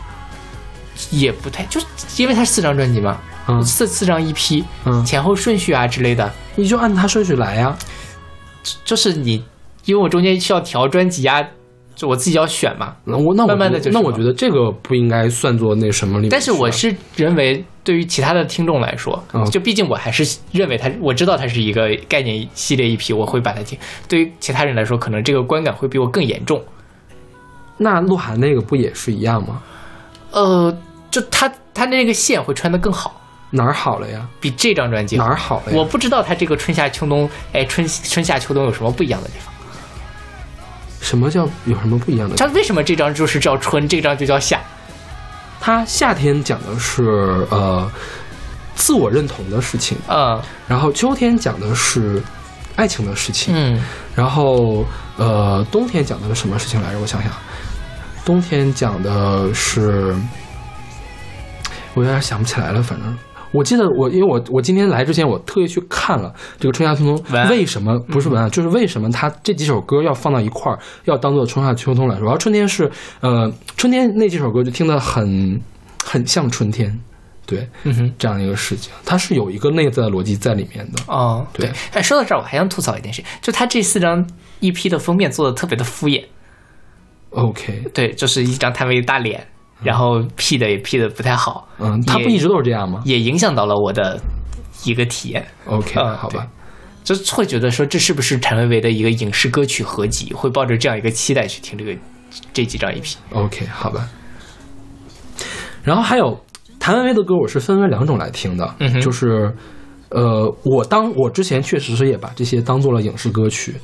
A: 也不太就是因为它是四张专辑嘛，
B: 嗯
A: 四四张 EP，
B: 嗯，
A: 前后顺序啊之类的，
B: 你就按它顺序来呀。
A: 就是你因为我中间需要调专辑啊，就我自己要选嘛。
B: 那我那我
A: 慢慢
B: 的
A: 就
B: 那我觉得这个不应该算作那什么里面。
A: 但是我是认为，对于其他的听众来说，
B: 嗯
A: 就毕竟我还是认为它，我知道它是一个概念系列 EP，我会把它听。对于其他人来说，可能这个观感会比我更严重。
B: 那鹿晗那个不也是一样吗？
A: 呃，就他他那个线会穿得更好，
B: 哪儿好了呀？
A: 比这张专辑。
B: 哪儿好了呀？
A: 我不知道他这个春夏秋冬，哎，春春夏秋冬有什么不一样的地方？
B: 什么叫有什么不一样的？
A: 他为什么这张就是叫春，这张就叫夏？
B: 他夏天讲的是呃自我认同的事情，
A: 嗯
B: 然后秋天讲的是爱情的事情，
A: 嗯，
B: 然后呃冬天讲的是什么事情来着？我想想，冬天讲的是，我有点想不起来了，反正。我记得我，因为我我今天来之前，我特意去看了这个春夏秋冬为什么不是文案，就是为什么它这几首歌要放到一块儿，要当做春夏秋冬来说。然后春天是，呃，春天那几首歌就听得很很像春天，对，
A: 嗯哼。
B: 这样一个事情，它是有一个内在的逻辑在里面的。
A: 哦，
B: 对
A: 对。哎，说到这儿，我还想吐槽一件事，就他这四张 EP 的封面做的特别的敷衍。
B: OK，
A: 对，就是一张谭维的大脸，然后 P 的也 P 的不太好，
B: 嗯，
A: 他
B: 不一直都是这样吗
A: 也影响到了我的一个体验
B: ，？OK，
A: 嗯
B: 好吧。
A: 就是会觉得说这是不是谭维维的一个影视歌曲合集，会抱着这样一个期待去听这个这几张 EP。
B: OK，好吧。然后还有谭维维的歌，我是分为两种来听的，就是。呃，我当我之前确实是也把这些当做了影视歌曲，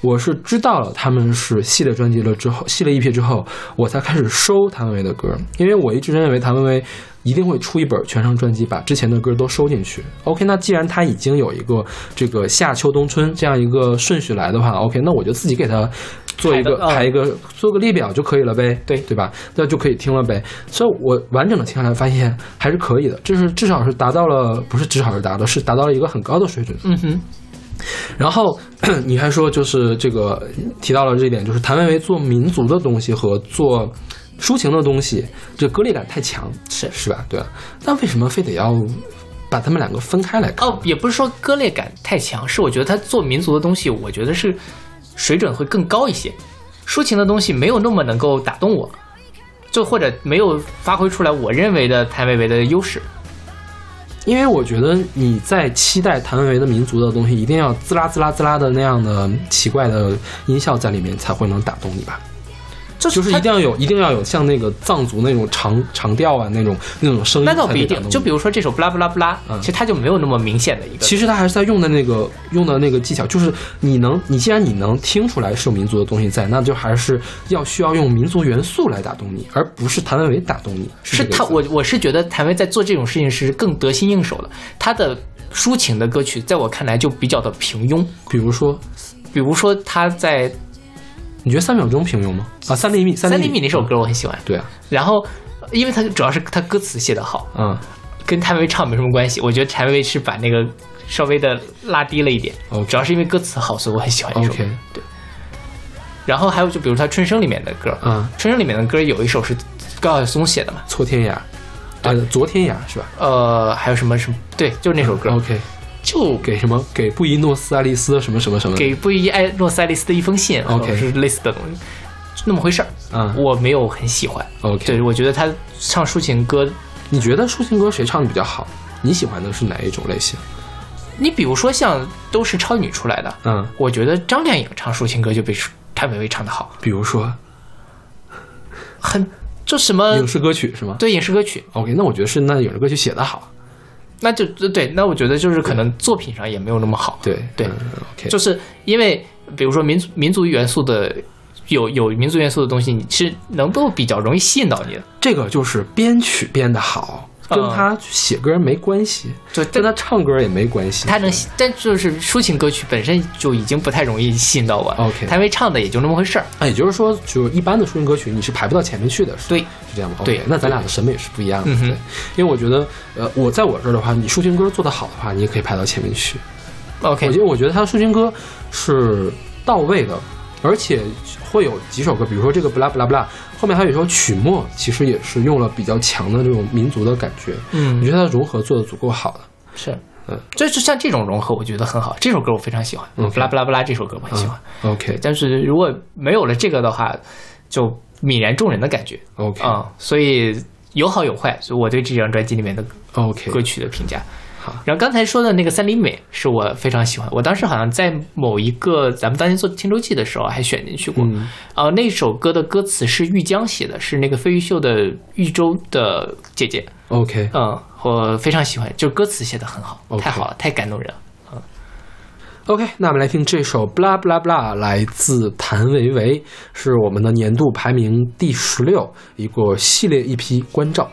B: 我是知道了他们是系列专辑了之后，系列 EP 之后，我才开始收谭维维的歌，因为我一直认为谭维维一定会出一本全声专辑，把之前的歌都收进去。OK，那既然他已经有一个这个夏秋冬春这样一个顺序来的话，OK，那我就自己给他做一个
A: 排
B: 一个做个列表就可以了呗，
A: 对
B: 对吧？那就可以听了呗。所以我完整的听下来发现还是可以的，就是至少是达到了，不是至少是达到，是达到了一个很高的水准。
A: 嗯哼，
B: 然后 你还说就是这个提到了这一点，就是谭维维做民族的东西和做抒情的东西，这割裂感太强，
A: 是
B: 是吧？对啊。那为什么非得要把他们两个分开来看？
A: 哦，也不是说割裂感太强，是我觉得他做民族的东西，我觉得是水准会更高一些，抒情的东西没有那么能够打动我，就或者没有发挥出来我认为的谭维维的优势。
B: 因为我觉得你在期待谭维维的民族的东西，一定要滋啦滋啦滋啦的那样的奇怪的音效在里面，才会能打动你吧。就是
A: 就是
B: 一定要有，一定要有像那个藏族那种长长调啊，那种那种声音。
A: 那倒不一定，就比如说这首布拉布拉布拉，
B: 嗯
A: 其实它就没有那么明显的一个。
B: 其实它还是在用的那个用的那个技巧，就是你能，你既然你能听出来是有民族的东西在，那就还是要需要用民族元素来打动你，而不是谭维维打动你。
A: 是他，我我是觉得谭维在做这种事情是更得心应手的。他的抒情的歌曲，在我看来就比较的平庸。
B: 比如说，
A: 比如说他在
B: 你觉得三秒钟平庸吗？啊，三厘米，
A: 三
B: 厘
A: 厘米那首歌我很喜欢，
B: 对啊，
A: 然后因为他主要是他歌词写得好，
B: 嗯。
A: 跟谭维维唱没什么关系。我觉得谭维维是把那个稍微的拉低了一点主要是因为歌词好，所以我很喜欢这首。歌。
B: ，OK，
A: 然后还有就比如他《春生》里面的歌，
B: 嗯，
A: 春生》里面的歌有一首是高晓松写的嘛，
B: 错天涯，啊，昨天涯是吧？
A: 呃，还有什么什么，对，就是那首歌
B: ，？OK，
A: 就
B: 给什么给布宜诺斯艾利斯什么什么什么
A: 给布宜埃诺斯艾利斯的一封信
B: OK
A: 是类似的东西，那么回事儿。
B: 啊
A: 我没有很喜欢
B: ，，OK，
A: 对我觉得他唱抒情歌，
B: 你觉得抒情歌谁唱的比较好？你喜欢的是哪一种类型？
A: 你比如说像都是超女出来的，
B: 嗯，
A: 我觉得张靓颖唱抒情歌就比谭维维唱的好，
B: 比如说
A: 很就什么
B: 影视歌曲是吗
A: 对影视歌曲
B: ，？OK，那我觉得是那影视歌曲写的好。
A: 那就对，那我觉得就是可能作品上也没有那么好。
B: 对
A: 对就是因为比如说民族民族元素的有有民族元素的东西，你是能够比较容易吸引到你的。
B: 这个就是编曲编得好，跟
A: 嗯
B: 他写歌没关系，
A: 就
B: 跟他唱歌也没关系。
A: 他能，但就是抒情歌曲本身就已经不太容易吸引到我。
B: OK
A: 他因为唱的也就那么回事儿。
B: 哎，也就是说，就一般的抒情歌曲你是排不到前面去的，是
A: 对，
B: 是这样吗？
A: 对
B: 那咱俩的审美是不一样的。对，因为我觉得，呃，我在我这儿的话，你抒情歌做得好的话，你也可以排到前面去。
A: OK，
B: 我觉得，我觉得他的抒情歌是到位的，而且会有几首歌，比如说这个不拉不拉不拉，后面还有一首曲末，其实也是用了比较强的这种民族的感觉。
A: 嗯
B: 你觉得它的融合做的足够好了。
A: 是，
B: 嗯，
A: 就是像这种融合，我觉得很好。这首歌我非常喜欢，
B: 嗯
A: 不拉不拉不拉这首歌我很喜欢。
B: OK
A: 但是如果没有了这个的话，就泯然众人的感觉
B: OK
A: 啊、所以有好有坏。所以我对这张专辑里面的
B: OK，
A: 歌曲的评价。
B: 好，
A: 然后刚才说的那个三厘美是我非常喜欢，我当时好像在某一个咱们当年做听周记的时候还选进去过。
B: 嗯
A: 呃，那首歌的歌词是玉江写的，是那个费玉秀的玉州的姐姐。
B: OK
A: 嗯，我非常喜欢，就歌词写的很好太好了，太感动人了。
B: OK，那我们来听这首《布拉布拉布拉》，来自谭维维，是我们的年度排名第十六，一个系列
E: 一批关照。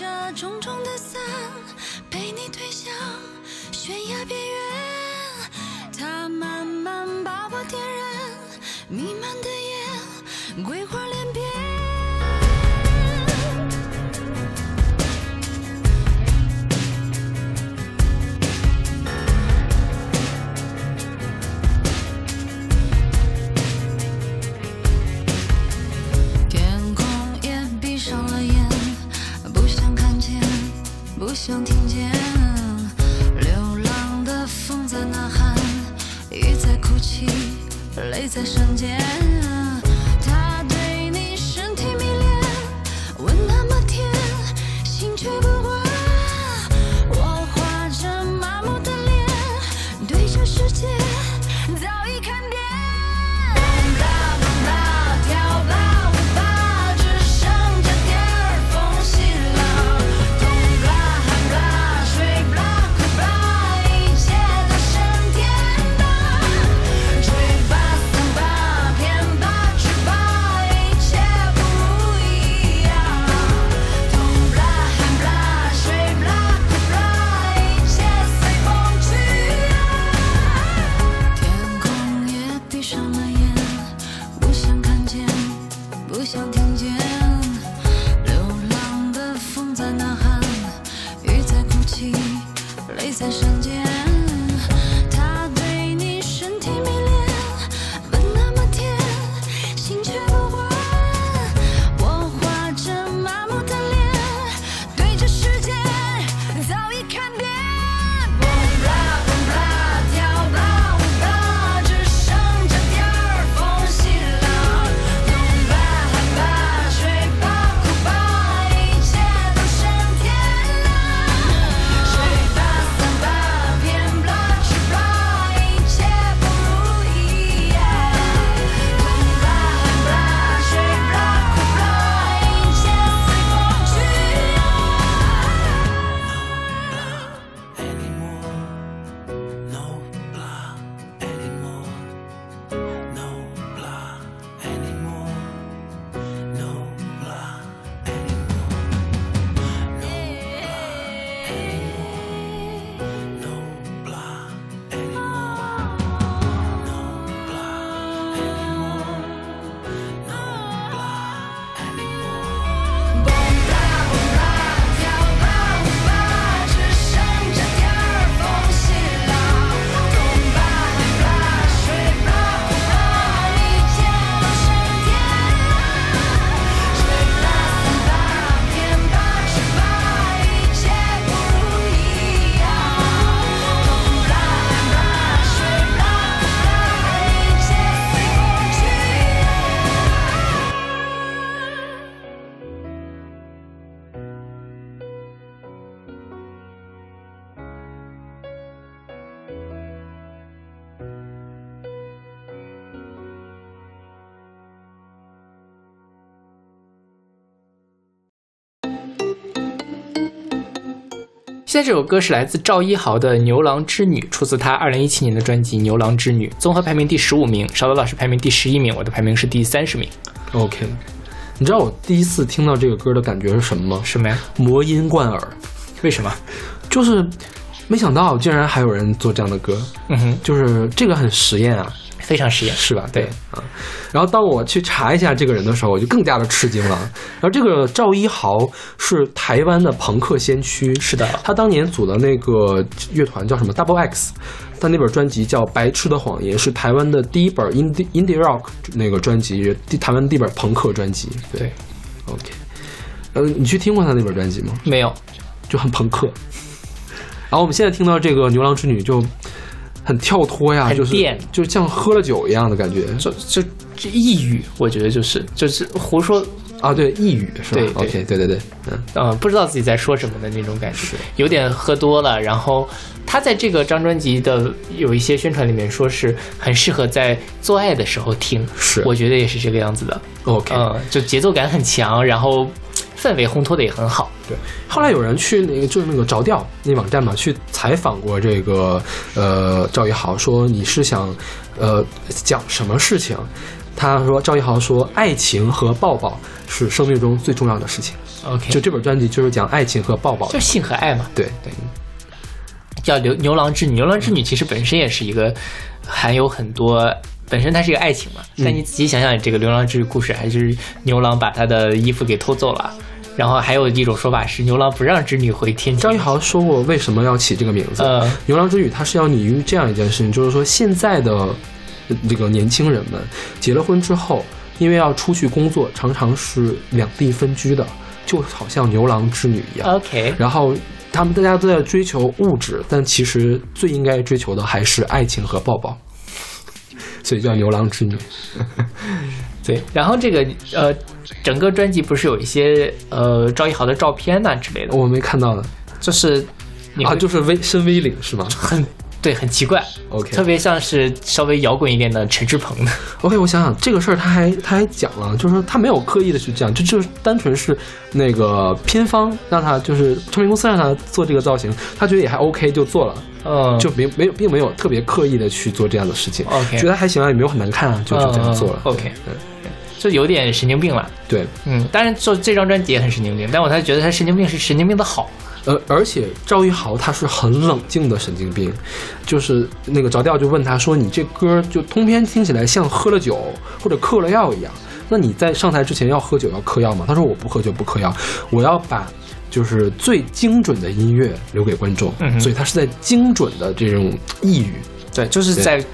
E: 着重重的伞，被你推向悬崖边缘，它慢慢把我点燃，弥漫的烟，桂花连边。想听见。流浪的风在呐喊，雨在哭泣，泪在瞬间。在这
A: 首歌是来自赵一豪的《牛郎织女》，出自他二零一七年的专辑《牛郎织女》，综合排名第十五名，勺子老师排名第十一名，我的排名是第三十名。
B: OK，你知道我第一次听到这个歌的感觉是什么吗？
A: 什么呀？
B: 魔音贯耳，
A: 为什么？
B: 就是没想到竟然还有人做这样的歌，
A: 嗯哼，
B: 就是这个很实验啊，
A: 非常实验。
B: 是吧？
A: 对
B: 啊。然后当我去查一下这个人的时候，我就更加的吃惊了。然后这个赵一豪是台湾的朋克先驱，
A: 是的
B: 他当年组的那个乐团叫什么 Double X，他那本专辑叫《白痴的谎言》，是台湾的第一本 indie indie rock 那个专辑，台湾第一本朋克专辑。对
A: 对
B: ，，OK。呃，你去听过他那本专辑吗？
A: 没有。
B: 就很朋克。然后我们现在听到这个《牛郎织女》就很跳脱呀，就是
A: 电
B: 就像喝了酒一样的感觉
A: 就就这抑郁，我觉得就是就是胡说，
B: 啊，对，抑郁是吧
A: 对对
B: ？OK，对对对，嗯，
A: 嗯，不知道自己在说什么的那种感觉，有点喝多了。然后他在这个张专辑的有一些宣传里面说是很适合在做爱的时候听，
B: 是
A: 我觉得也是这个样子的。
B: OK，
A: 嗯，就节奏感很强，然后氛围烘托的也很好。
B: 对。后来有人去那个就是那个着调那网站嘛，去采访过这个呃赵一豪，说你是想呃讲什么事情？他说赵一豪说，爱情和抱抱是生命中最重要的事情。
A: OK，
B: 就这本专辑就是讲爱情和抱抱的
A: 就。性和爱嘛。
B: 对
A: 对，叫牛牛郎织女，牛郎织女其实本身也是一个含有很多。本身它是一个爱情嘛，
B: 嗯
A: 但你仔细想想，这个牛郎织女故事还是牛郎把他的衣服给偷走了，然后还有一种说法是牛郎不让织女回天庭。
B: 张一豪说过为什么要起这个名字？
A: 呃
B: 牛郎织女，他是要拟于这样一件事情，就是说现在的呃这个年轻人们结了婚之后，因为要出去工作，常常是两地分居的，就好像牛郎织女一样。
A: OK，
B: 然后他们大家都在追求物质，但其实最应该追求的还是爱情和抱抱，所以叫牛郎织女。
A: 对，然后这个呃，整个专辑不是有一些呃赵一豪的照片呐、之类的，
B: 我没看到的
A: 就是你
B: 啊，就是 V 深 V 领是吗
A: 很对，很奇怪
B: ？OK
A: 特别像是稍微摇滚一点的陈志朋的。
B: OK，我想想这个事儿，他还他还讲了，就是说他没有刻意的去讲，就就是单纯是那个片方让他就是唱片公司让他做这个造型，他觉得也还 OK 就做了，
A: 嗯，
B: 就没没有并没有特别刻意的去做这样的事情。
A: OK
B: 觉得还行啊，也没有很难看啊，就就这样做了。
A: 嗯 OK
B: 嗯
A: 就有点神经病了。
B: 对，
A: 嗯，当然做这张专辑也很神经病，但我才觉得他神经病是神经病的好。
B: 呃，而且赵一豪他是很冷静的神经病，就是那个着调就问他说：“你这歌就通篇听起来像喝了酒或者嗑了药一样，那你在上台之前要喝酒要嗑药吗？”他说：“我不喝酒不嗑药，我要把就是最精准的音乐留给观众。
A: 嗯
B: 所以他是在精准的这种抑郁。
A: 对，就是在，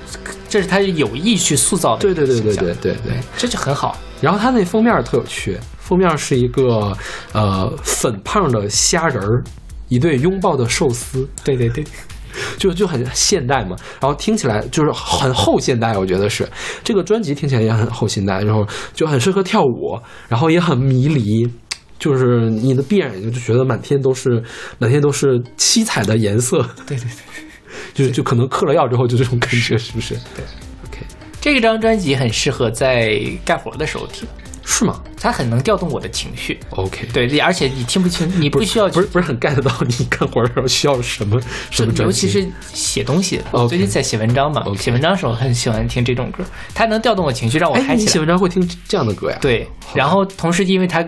A: 这是他有意去塑造的
B: 对对对对对对对。
A: 这就很好。
B: 然后他那封面特有趣，封面是一个呃粉胖的虾仁儿，一对拥抱的寿司。
A: 对对对，
B: 就就很现代嘛，然后听起来就是很后现代，我觉得是这个专辑听起来也很后现代，然后就很适合跳舞，然后也很迷离，就是你的闭上眼睛就觉得满天都是满天都是七彩的颜色，
A: 对对对。
B: 就就可能嗑了药之后就这种感觉，是不是？对，OK，
A: 这张专辑很适合在干活的时候听，
B: 是吗
A: 它很能调动我的情绪。
B: ？OK，，
A: 对，而且你听不清，你不需要
B: 不是不是很 get 到你干活的时候需要什么什么
A: 尤其是写东西，我最近在写文章嘛写文章的时候很喜欢听这种歌，它能调动我情绪，让我
B: 哎，
A: 嗨起来。
B: 你写文章会听这样的歌呀？，
A: 对，然后同时因为它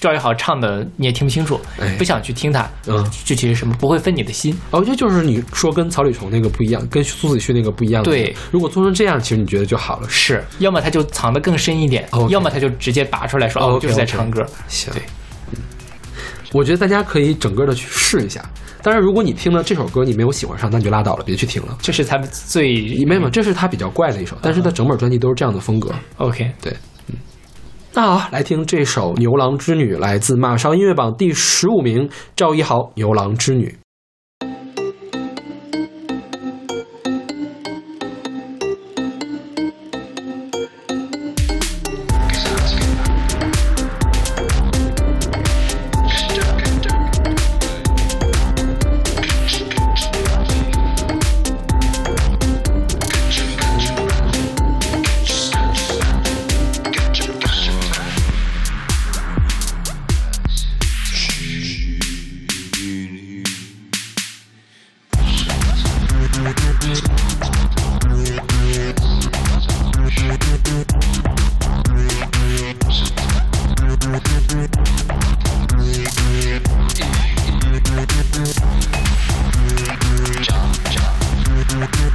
A: 赵一豪唱的你也听不清楚
B: 哎，
A: 不想去听它，
B: 嗯
A: 具体是什么不会分你的心。
B: 哦，这就是你说跟草履虫那个不一样，跟苏子旭那个不一样。
A: 对，
B: 如果做成这样，其实你觉得就好了。
A: 是，要么他就藏得更深一点要么他就直接拔出来说，哦就是在唱歌。
B: 行，我觉得大家可以整个的去试一下。当然，如果你听了这首歌你没有喜欢上，那你就拉倒了，别去听了。
A: 这是他们最
B: 没有，这是他比较怪的一首，但是他整本专辑都是这样的风格。
A: OK。
B: 对，那好，来听这首《牛郎织女》，来自马上音乐榜第十五名，赵一豪《牛郎织女》。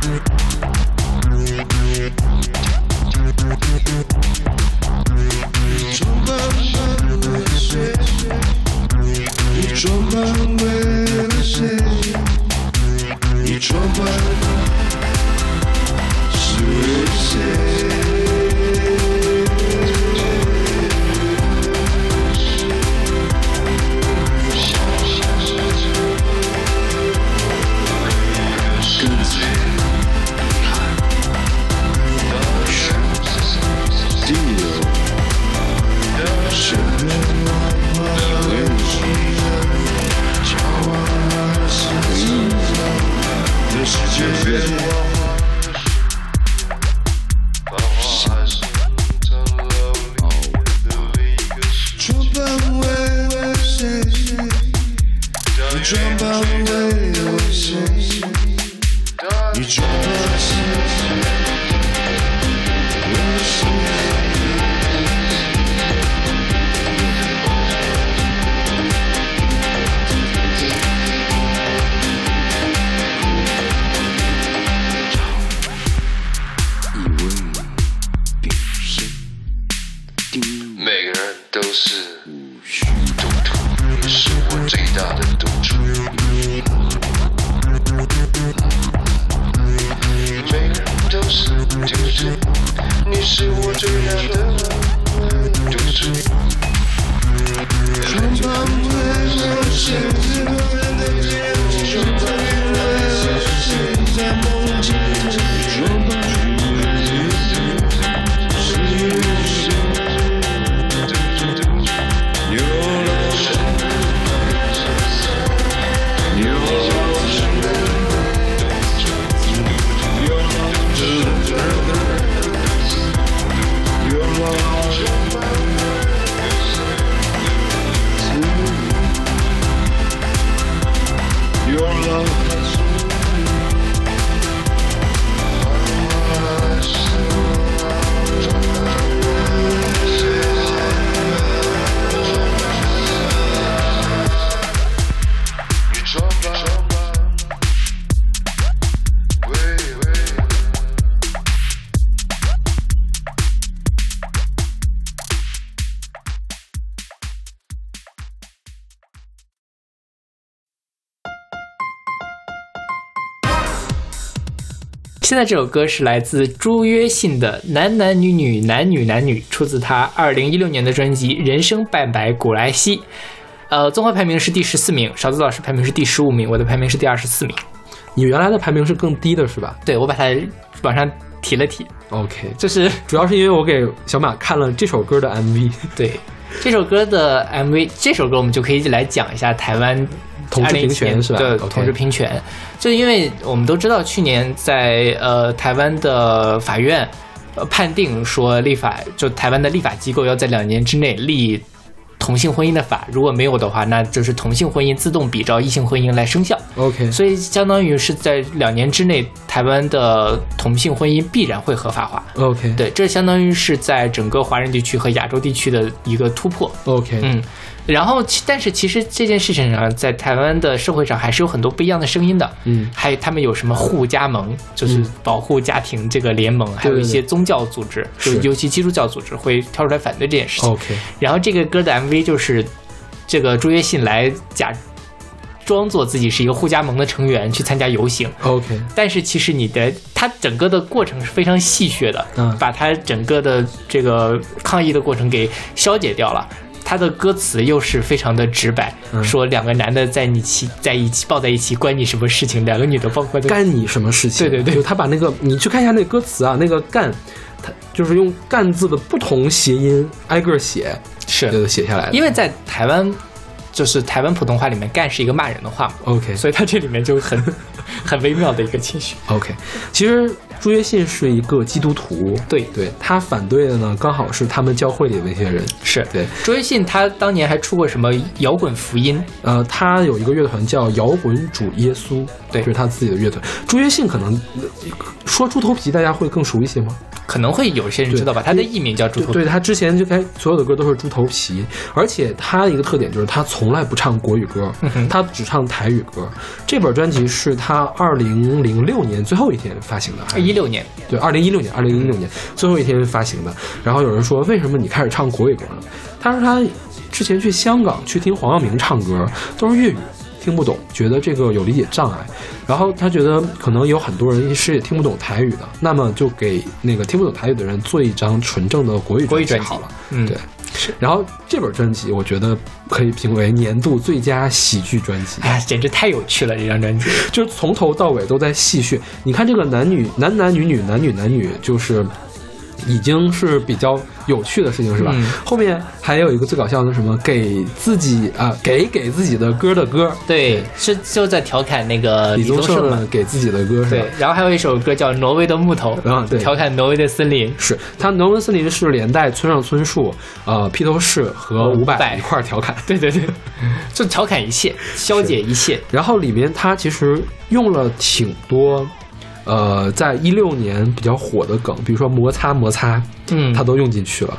F: good, good, good.
A: 现在这首歌是来自朱约信的《男男女女男女男女》，出自他二零一六年的专辑《人生半百古来稀》。呃，综合排名是第十四名，勺子老师排名是第十五名，我的排名是第二十四名。
B: 你原来的排名是更低的是吧
A: 对我把它往上提了提
B: ，？OK，
A: 这是
B: 主要是因为我给小马看了这首歌的 MV，
A: 对这首歌的 MV，这首歌我们就可以来讲一下台湾
B: 同志平权
A: 2017
B: 是吧
A: 同志平权，就因为我们都知道，去年在呃台湾的法院呃判定说立法，就台湾的立法机构要在两年之内立。同性婚姻的法，如果没有的话，那就是同性婚姻自动比照异性婚姻来生效。
B: OK，
A: 所以相当于是在两年之内，台湾的同性婚姻必然会合法化。
B: OK，
A: 对，这相当于是在整个华人地区和亚洲地区的一个突破。
B: OK，
A: 嗯，然后其但是其实这件事情上，在台湾的社会上还是有很多不一样的声音的。
B: 嗯
A: 还有他们有什么互加盟，就是保护家庭这个联盟，还有一些宗教组织，就尤其基督教组织会跳出来反对这件事情。
B: OK，
A: 然后这个歌的 MV 就是这个朱约信来假装作自己是一个护家盟的成员去参加游行
B: ，OK，
A: 但是其实你的他整个的过程是非常戏谑的，
B: 嗯
A: 把他整个的这个抗议的过程给消解掉了。它的歌词又是非常的直白，
B: 嗯
A: 说两个男的在一起在一起抱在一起关你什么事情？两个女的抱在
B: 干你什么事情？
A: 对对对
B: 就他把那个你去看一下那个歌词啊，那个干，他就是用干字的不同谐音挨个写，
A: 是
B: 写下来的。
A: 因为在台湾，就是台湾普通话里面“干”是一个骂人的话嘛
B: ，OK
A: 所以他这里面就很 很微妙的一个情绪。
B: OK，其实朱约信是一个基督徒，
A: 对
B: 对，他反对的呢，刚好是他们教会里的那些人。
A: 是
B: 对，
A: 朱约信他当年还出过什么摇滚福音？
B: 呃，他有一个乐团叫摇滚主耶稣，
A: 对
B: 这是他自己的乐团。朱约信可能呃说猪头皮，大家会更熟一些吗？
A: 可能会有些人知道吧？他的艺名叫猪头皮。
B: 对他之前就开所有的歌都是猪头皮，而且他的一个特点就是他从来不唱国语歌，
A: 嗯
B: 他只唱台语歌。这本专辑是他二零零六年最后一天发行的，还是
A: 一六年，
B: 对，二零一六年，二零一六年最后一天发行的。然后有人说，为什么你开始唱国语歌了？他说他之前去香港去听黄耀明唱歌，都是粤语，听不懂，觉得这个有理解障碍。然后他觉得可能有很多人是也听不懂台语的，那么就给那个听不懂台语的人做一张纯正的国语
A: 国语专辑
B: 好了。
A: 嗯，
B: 对，然后这本专辑我觉得可以评为年度最佳喜剧专辑。
A: 哎呀，简直太有趣了！这张专辑，
B: 就是从头到尾都在戏谑。你看这个男女男男女女男女男女，就是已经是比较有趣的事情，是吧？
A: 嗯
B: 后面还有一个最搞笑的是什么？给自己啊、给给自己的歌的歌，
A: 对，是就在调侃那个
B: 李
A: 宗盛。
B: 给自己的歌是吧
A: 对？，然后还有一首歌叫《挪威的木头》，
B: 啊对
A: 调侃挪威的森林。
B: 是他《挪威森林》是连带村上春树、呃披头士和伍
A: 佰
B: 一块儿调侃。
A: 对对对，就调侃一切，消解一切。
B: 然后里面他其实用了挺多，呃，在一六年比较火的梗，比如说摩擦摩擦，
A: 嗯
B: 他都用进去了。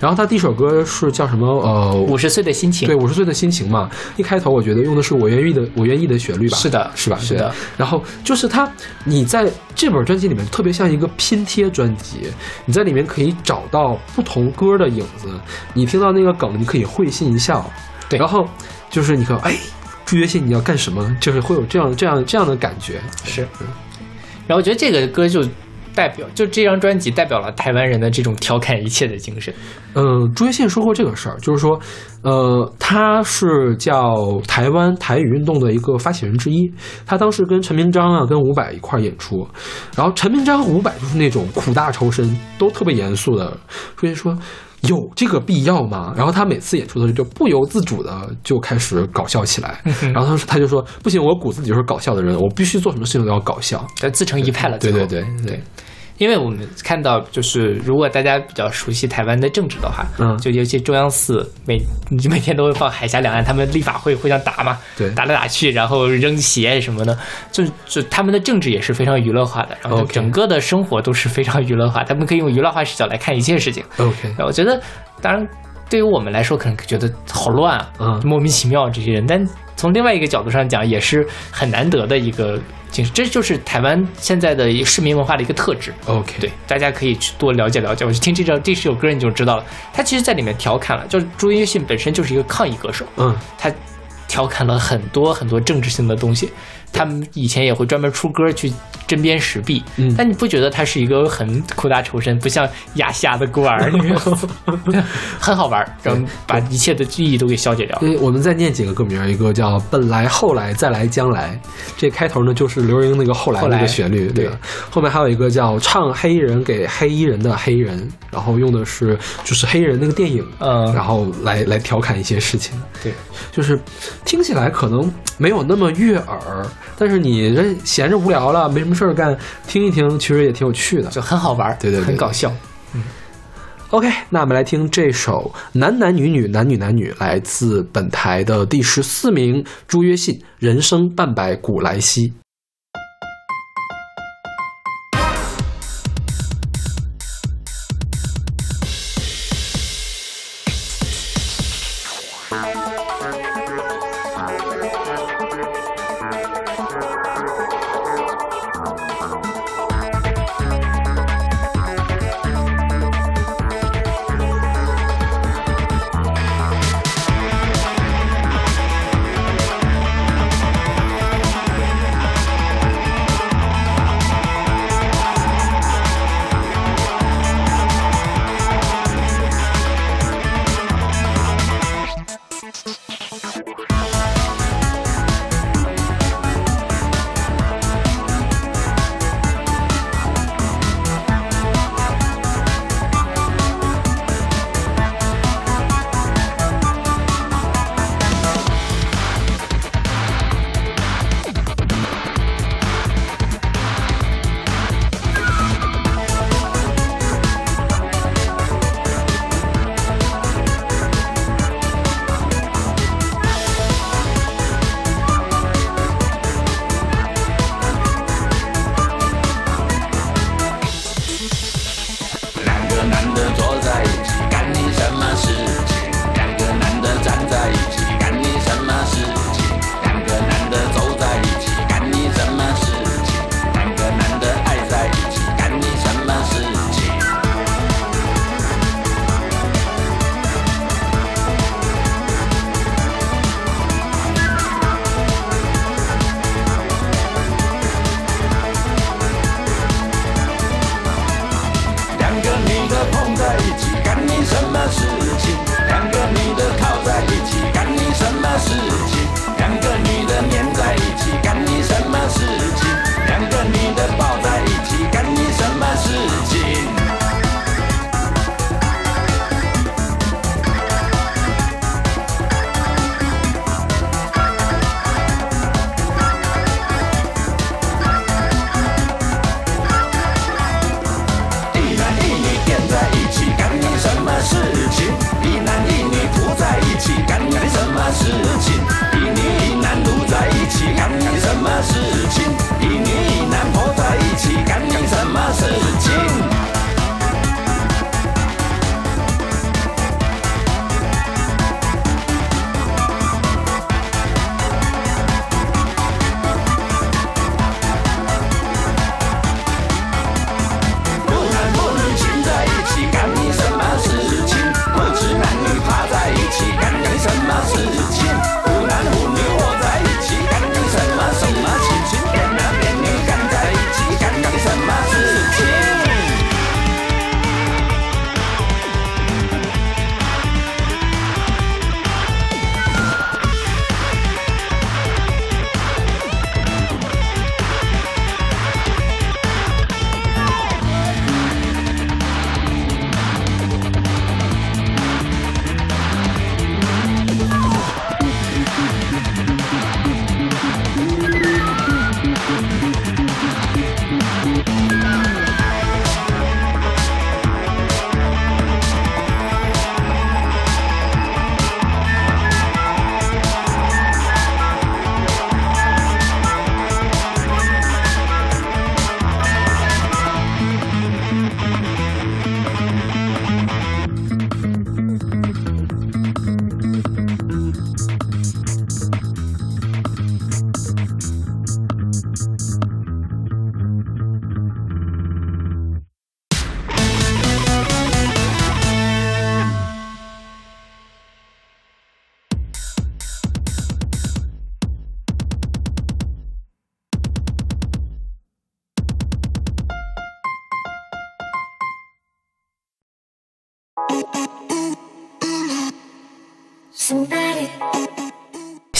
B: 然后他第一首歌是叫什么？呃，
A: 五十岁的心情，
B: 对，五十岁的心情嘛。一开头我觉得用的是我愿意的我愿意的旋律吧？
A: 是的
B: 是吧？
A: 是的。
B: 然后就是他，你在这本专辑里面特别像一个拼贴专辑，你在里面可以找到不同歌的影子。你听到那个梗，你可以会心一笑。
A: 对
B: 然后就是你看，哎，朱约信你要干什么？就是会有这样这样这样的感觉。
A: 是。然后我觉得这个歌就代表，就这张专辑代表了台湾人的这种调侃一切的精神。
B: 嗯，朱约信说过这个事儿，就是说，呃，他是叫台湾台语运动的一个发起人之一。他当时跟陈明章啊，跟伍佰一块儿演出，然后陈明章伍佰就是那种苦大仇深，都特别严肃的，所以说有这个必要吗？然后他每次演出的时候就不由自主的就开始搞笑起来，然后他说他就说不行，我骨子里就是搞笑的人，我必须做什么事情都要搞笑。
A: 但自成一派了。
B: 对对对对，
A: 因为我们看到，就是如果大家比较熟悉台湾的政治的话，
B: 嗯。
A: 就尤其中央四每你每天都会放海峡两岸，他们立法会互相打嘛，
B: 对。
A: 打来打去，然后扔鞋什么的，就就他们的政治也是非常娱乐化的，然后整个的生活都是非常娱乐化，他们可以用娱乐化视角来看一切事情。
B: OK，
A: 我觉得，当然对于我们来说，可能觉得好乱啊，
B: 嗯。
A: 莫名其妙这些人，但从另外一个角度上讲，也是很难得的一个精神，这就是台湾现在的一个市民文化的一个特质。
B: OK，
A: 对，大家可以去多了解了解。我去听这首这首歌，你就知道了。他其实在里面调侃了，就是朱一信本身就是一个抗议歌手，
B: 嗯
A: 他调侃了很多很多政治性的东西。他们以前也会专门出歌去针砭时弊，
B: 嗯。
A: 但你不觉得他是一个很苦大仇深，不像亚夏的孤儿那个，很好玩儿，然后把一切的记忆都给消解掉。
B: 我们再念几个歌名，一个叫“本来后来再来将来”，这开头呢就是刘若英那个后来那个旋律，对吧？后面还有一个叫“唱黑人给黑衣人的黑人”，然后用的是就是黑人那个电影，
A: 嗯。
B: 然后来来调侃一些事情，
A: 对，
B: 就是听起来可能没有那么悦耳，但是你这闲着无聊了没什么事儿干，听一听其实也挺有趣的。
A: 就很好玩儿，
B: 对对对
A: 很搞笑。
B: 嗯 OK，那我们来听这首《男男女女男女男女》，来自本台的第十四名朱约信《人生半百古来稀》。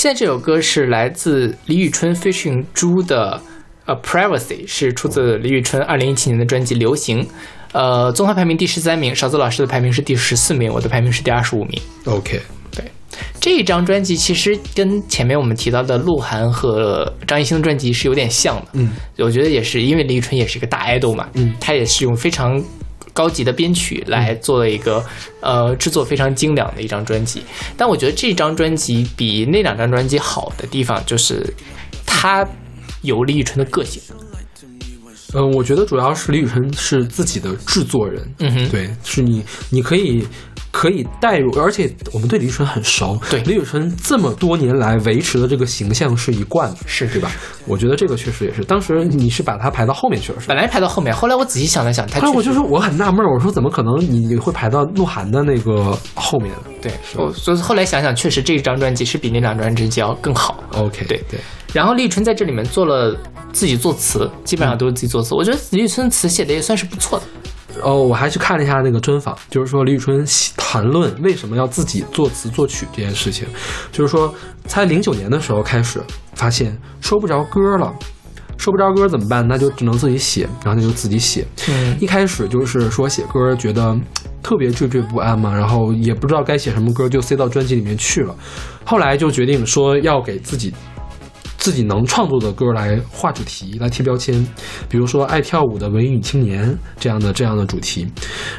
A: 现在这首歌是来自李宇春 Fishing 猪的呃 Privacy，是出自李宇春二零一七年的专辑《流行》。呃，综合排名第十三名，勺子老师的排名是第十四名，我的排名是第二十五名。
B: OK，
A: 对，这一张专辑其实跟前面我们提到的鹿晗和张艺兴的专辑是有点像的。
B: 嗯，
A: 我觉得也是，因为李宇春也是一个大 idol 嘛，
B: 嗯
A: 他也是用非常高级的编曲来做了一个、呃制作非常精良的一张专辑。但我觉得这张专辑比那两张专辑好的地方就是它有李宇春的个性。
B: 呃，我觉得主要是李宇春是自己的制作人，
A: 嗯哼
B: 对，是你你可以可以带入，而且我们对李宇春很熟，
A: 对
B: 李宇春这么多年来维持的这个形象是一贯的，
A: 是
B: 对吧？我觉得这个确实也是，当时你是把他排到后面去了，是吧？
A: 本来排到后面，后来我仔细想了想，他
B: 后来我就说我很纳闷，我说怎么可能你你会排到鹿晗的那个后面
A: 对，我所以后来想想，确实这张专辑是比那两张专辑要更好。
B: ？OK，
A: 对
B: 对，
A: 然后李宇春在这里面做了自己作词，基本上都是自己作词。我觉得李宇春词写的也算是不错的。
B: 哦，我还去看了一下那个专访，就是说李宇春谈论为什么要自己作词作曲这件事情，就是说才零九年的时候开始发现说不着歌了。收不着歌怎么办？那就只能自己写，然后他就自己写。
A: 嗯
B: 一开始就是说写歌觉得特别惴惴不安嘛，然后也不知道该写什么歌，就塞到专辑里面去了。后来就决定说要给自己自己能创作的歌来画主题，来贴标签，比如说爱跳舞的文艺女青年这样的这样的主题。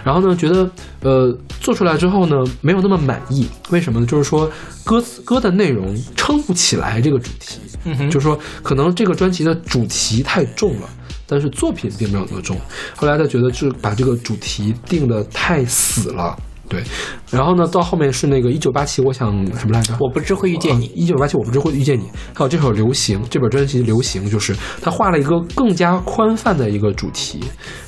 B: 然后呢，觉得呃做出来之后呢，没有那么满意。为什么呢？就是说歌词歌的内容撑不起来这个主题，
A: 嗯哼，
B: 就是说可能这个专辑的主题太重了。但是作品并没有那么重，后来他觉得是把这个主题定的太死了，对。然后呢，到后面是那个一九八七，我想什么来着？
A: 我不知会遇见你。
B: 一九八七，我不知会遇见你。还有这首《流行》，这本专辑《流行》就是他画了一个更加宽泛的一个主题，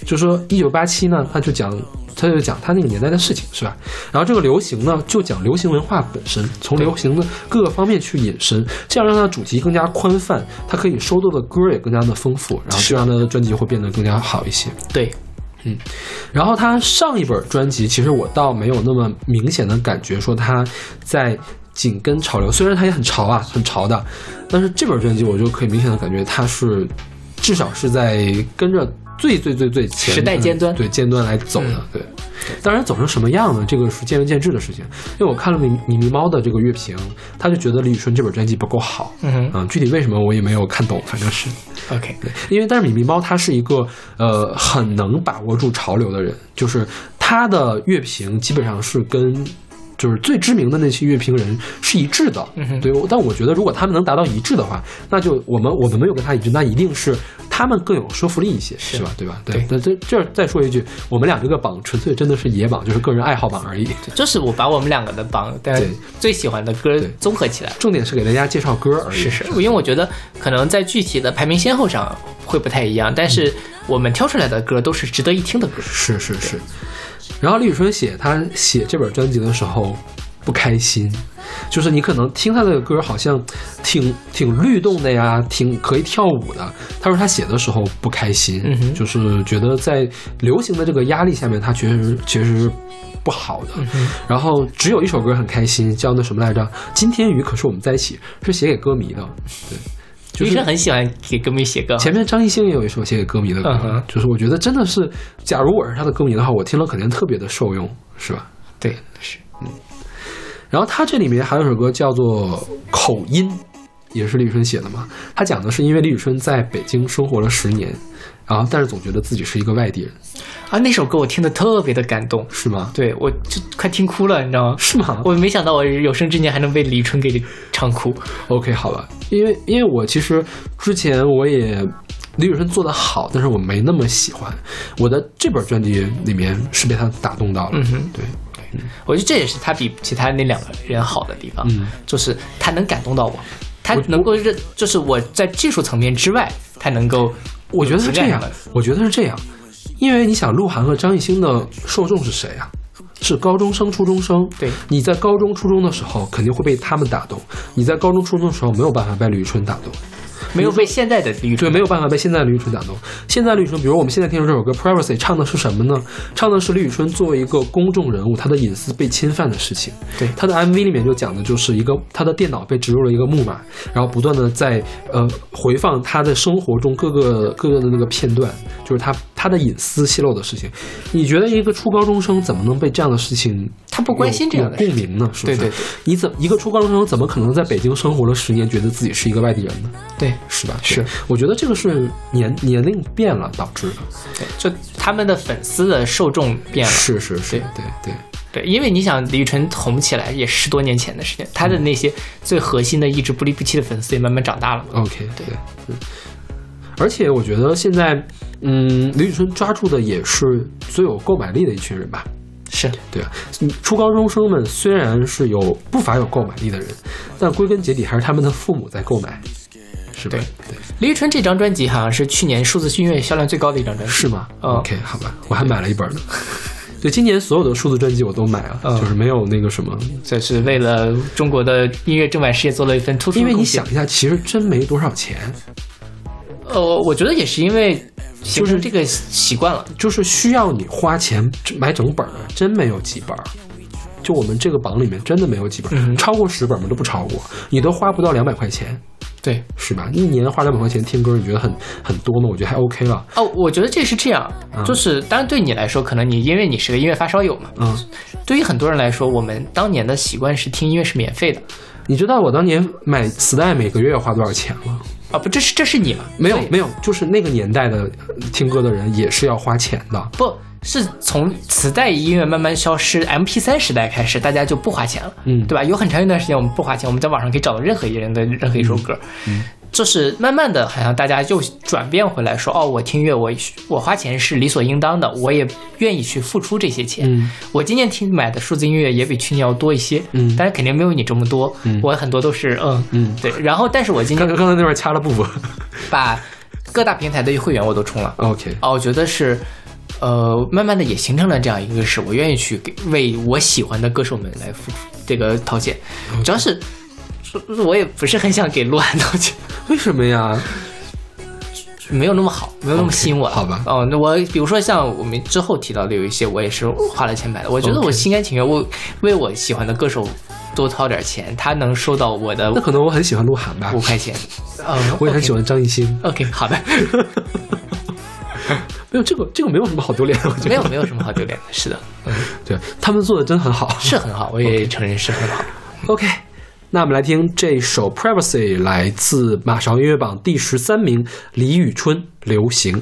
B: 就是说一九八七呢，他就讲他就讲他那个年代的事情，是吧？然后这个流行呢，就讲流行文化本身，从流行的各个方面去引申，这样让它的主题更加宽泛，它可以收录的歌也更加的丰富，然后这样的专辑会变得更加好一些。
A: 对，嗯。
B: 然后他上一本专辑，其实我倒没有那么明显的感觉说他在紧跟潮流，虽然他也很潮啊，很潮的，但是这本专辑我就可以明显的感觉他是至少是在跟着最最最最前
A: 时代尖端
B: 对尖端来走的，
A: 嗯
B: 对。当然走成什么样呢？这个是见仁见智的事情。因为我看了米米咪猫的这个乐评，他就觉得李宇春这本专辑不够好。
A: 嗯哼
B: 嗯，具体为什么我也没有看懂，反正是。
A: ，OK，
B: 对，因为但是米咪猫他是一个呃很能把握住潮流的人，就是他的乐评基本上是跟就是最知名的那些乐评人是一致的。
A: 嗯哼
B: 对，但我觉得如果他们能达到一致的话，那就我们我们没有跟他一致，那一定是他们更有说服力一些，是吧？对吧？
A: 对
B: 那这这儿再说一句，我们俩这个榜纯粹真的是野榜，就是个人爱好榜而已。
A: 就是我把我们两个的榜，但
B: 对
A: 最喜欢的歌综合起来。
B: 重点是给大家介绍歌而已。
A: 是是，因为我觉得可能在具体的排名先后上会不太一样，但是我们挑出来的歌都是值得一听的歌。
B: 是是是。然后李宇春写他写这本专辑的时候不开心，就是你可能听他的歌好像挺挺律动的呀，挺可以跳舞的。他说他写的时候不开心，
A: 嗯哼
B: 就是觉得在流行的这个压力下面，他确实确实是不好的。
A: 嗯
B: 然后只有一首歌很开心，叫那什么来着？今天雨可是我们在一起，是写给歌迷的。对，就是
A: 女生很喜欢给歌迷写歌，
B: 前面张艺兴也有一首写给歌迷的歌，
A: 嗯
B: 就是我觉得真的是，假如我是他的歌迷的话，我听了肯定特别的受用，是吧？
A: 对是嗯
B: 然后他这里面还有一首歌叫做《口音》，也是李宇春写的嘛。他讲的是因为李宇春在北京生活了十年，然后但是总觉得自己是一个外地人，
A: 啊，那首歌我听的特别的感动，
B: 是吗？
A: 对我就快听哭了，你知道吗？
B: 是吗
A: 我没想到我有生之年还能被李宇春给唱哭。
B: OK，好吧，因为因为我其实之前我也李宇春做的好，但是我没那么喜欢。我的这本专辑里面是被他打动到了，
A: 嗯哼
B: 对，
A: 我觉得这也是他比其他那两个人好的地方，
B: 嗯
A: 就是他能感动到我，他能够认，就是我在技术层面之外，他能够，
B: 我觉得是这样我觉得是这样，因为你想，鹿晗和张艺兴的受众是谁啊？是高中生、初中生。
A: 对
B: 你在高中、初中的时候肯定会被他们打动，你在高中、初中的时候没有办法被李宇春打动。
A: 没有被现在的李宇春对，
B: 没有办法被现在的李宇春打动。现在李宇春，比如我们现在听的这首歌《Privacy》，唱的是什么呢？唱的是李宇春作为一个公众人物，她的隐私被侵犯的事情。
A: 对
B: 她的 MV 里面就讲的就是一个她的电脑被植入了一个木马，然后不断的在呃回放她的生活中各个各个的那个片段，就是她她的隐私泄露的事情。你觉得一个初高中生怎么能被这样的事情？
A: 他不关心这样的
B: 共鸣呢？是不是？
A: 对对对
B: 你怎一个初高中生怎么可能在北京生活了十年，觉得自己是一个外地人呢？
A: 对
B: 是吧？
A: 是，
B: 我觉得这个是年年龄变了导致的。
A: 对，就他们的粉丝的受众变了。
B: 是是是，
A: 对
B: 对对
A: 对，因为你想李宇春红起来也十多年前的事情，她的那些最核心的一直不离不弃的粉丝也慢慢长大了嘛。
B: ，OK，对，嗯。而且我觉得现在，嗯，李宇春抓住的也是最有购买力的一群人吧。
A: 是，
B: 对啊，嗯初高中生们虽然是有不乏有购买力的人，但归根结底还是他们的父母在购买，是吧？
A: 对
B: 对，
A: 李宇春这张专辑好像是去年数字音乐销量最高的一张专辑，
B: 是吗、
A: 嗯
B: o k 好吧，我还买了一本呢。对，今年所有的数字专辑我都买了，
A: 嗯
B: 就是没有那个什么，
A: 这是为了中国的音乐正版事业做了一份突出的
B: 因为你想一下，其实真没多少钱，
A: 呃，我觉得也是因为就是这个习惯了。
B: 就是需要你花钱买整本儿的，真没有几本儿。就我们这个榜里面真的没有几本儿，
A: 嗯
B: 超过十本吗？都不超过，你都花不到两百块钱，
A: 对，
B: 是吧？一年花两百块钱听歌，你觉得很很多吗？我觉得还 OK 了。
A: 哦，我觉得这是这样，就是当然对你来说，可能你因为你是个音乐发烧友嘛，
B: 嗯，
A: 对于很多人来说，我们当年的习惯是听音乐是免费的
B: 你知道我当年买磁带每个月要花多少钱吗？
A: 啊，不，这是这是你吗？
B: 没有没有，就是那个年代的呃听歌的人也是要花钱的。
A: 不是从磁带音乐慢慢消失，MP 三时代开始，大家就不花钱了，
B: 嗯
A: 对吧？有很长一段时间我们不花钱，我们在网上可以找到任何一个人的任何一首歌，
B: 嗯
A: 就是慢慢的，好像大家又转变回来说，哦，我听乐，我我花钱是理所应当的，我也愿意去付出这些钱。
B: 嗯。
A: 我今年听买的数字音乐也比去年要多一些，
B: 嗯。
A: 但是肯定没有你这么多，
B: 嗯。
A: 我很多都是嗯
B: 嗯。
A: 对，然后但是我今
B: 刚
A: 年
B: 刚刚才那边掐了布布。
A: 把各大平台的会员我都充了
B: ，OK，
A: 哦，我觉得是，呃，慢慢的也形成了这样一个事我愿意去给为我喜欢的歌手们来付出这个掏钱，主要是，说我也不是很想给鹿晗掏钱，
B: 为什么呀？
A: 没有那么好，没有那么吸引我。
B: 好吧
A: 哦，那我比如说像我们之后提到的有一些，我也是花了钱买的，我觉得我心甘情愿，我为我喜欢的歌手多掏点钱，他能收到我的
B: 那可能我很喜欢鹿晗吧
A: 五，块钱。嗯，
B: 我也很喜欢张艺兴。
A: OK。OK，好的，
B: 没有这个，这个没有什么好丢脸的，我觉得
A: 没有没有什么好丢脸的，是的，嗯，
B: 对他们做的真很好。
A: 是很好，我也承认是很好。
B: OK，那我们来听这首《Privacy》，来自马上音乐榜第十三名李宇春《流行》。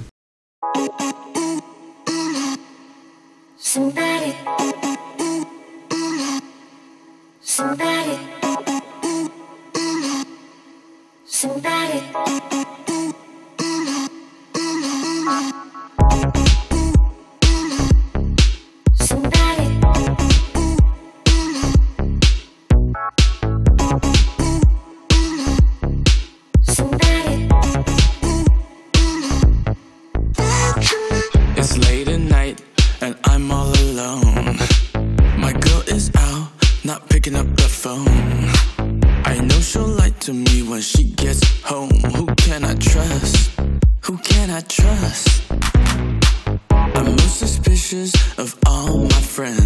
E: Somebody, somebody. Somebody.
G: To me when she gets home. Who can I trust? Who can I trust? I'm most suspicious of all my friends.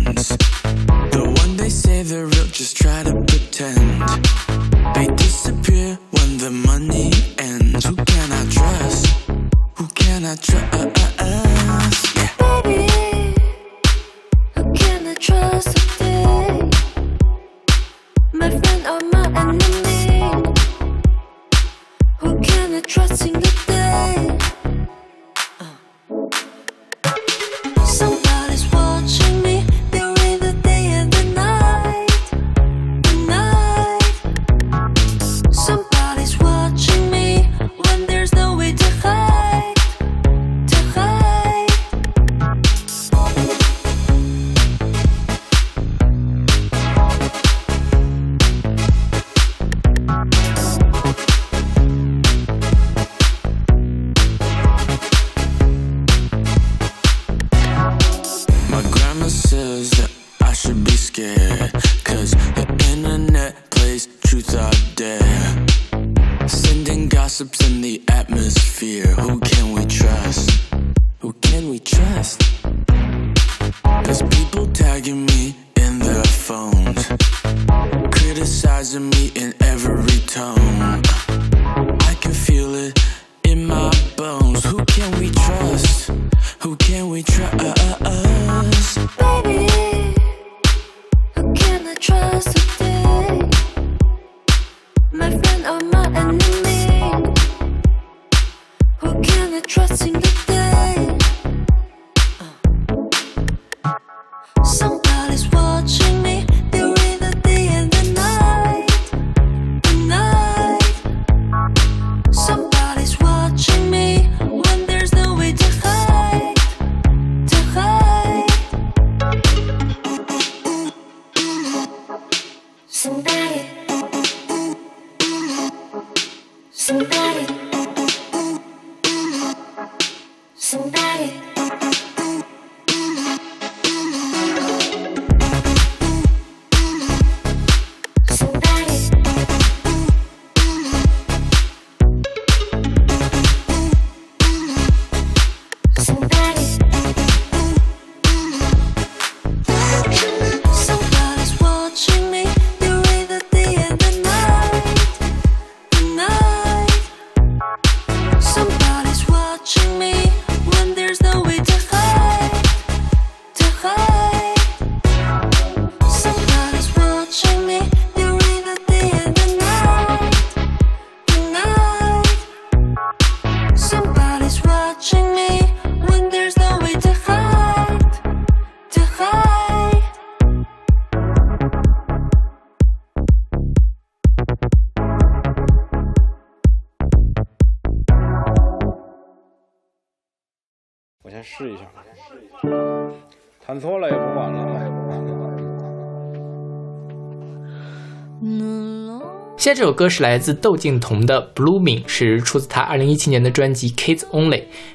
A: 现在这首歌是来自窦靖童的《Blooming》，是出自他二零一七年的专辑《Kids Only》。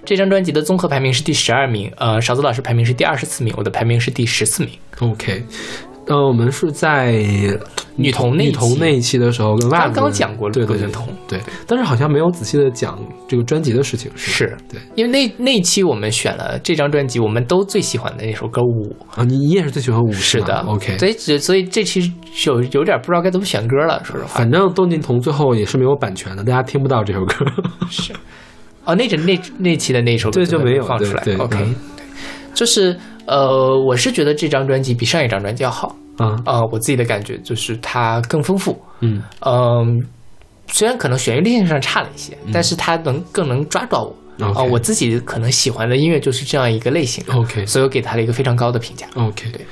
A: 这张专辑的综合排名是第十二名，呃，勺子老师排名是第二十四名，我的排名是第十四名。
B: OK，呃，我们是在
A: 女童那一期。
B: 女童那一期的时候跟袜子
A: 刚刚讲过了
B: 对对对
A: 窦靖童
B: 对，但是好像没有仔细的讲这个专辑的事情，是。
A: 是。
B: 对。
A: 因为那那一期我们选了这张专辑，我们都最喜欢的那首歌《舞》。
B: 啊，你你也是最喜欢舞
A: 是的
B: ，OK，
A: 所以只所以这期有有点不知道该怎么选歌了，说实话。
B: 反正窦靖童最后也是没有版权的，大家听不到这首歌。是。
A: 哦，那阵那那期的那首歌
B: 对就没有
A: 放出来。
B: 对对
A: OK，就是呃，我是觉得这张专辑比上一张专辑要好。
B: 啊，
A: 呃，我自己的感觉就是它更丰富。
B: 嗯。
A: 嗯、虽然可能旋律性上差了一些，但是它能更能抓到我。啊、我自己可能喜欢的音乐就是这样一个类型
B: OK
A: 所以我给它了一个非常高的评价。
B: OK，
A: 对。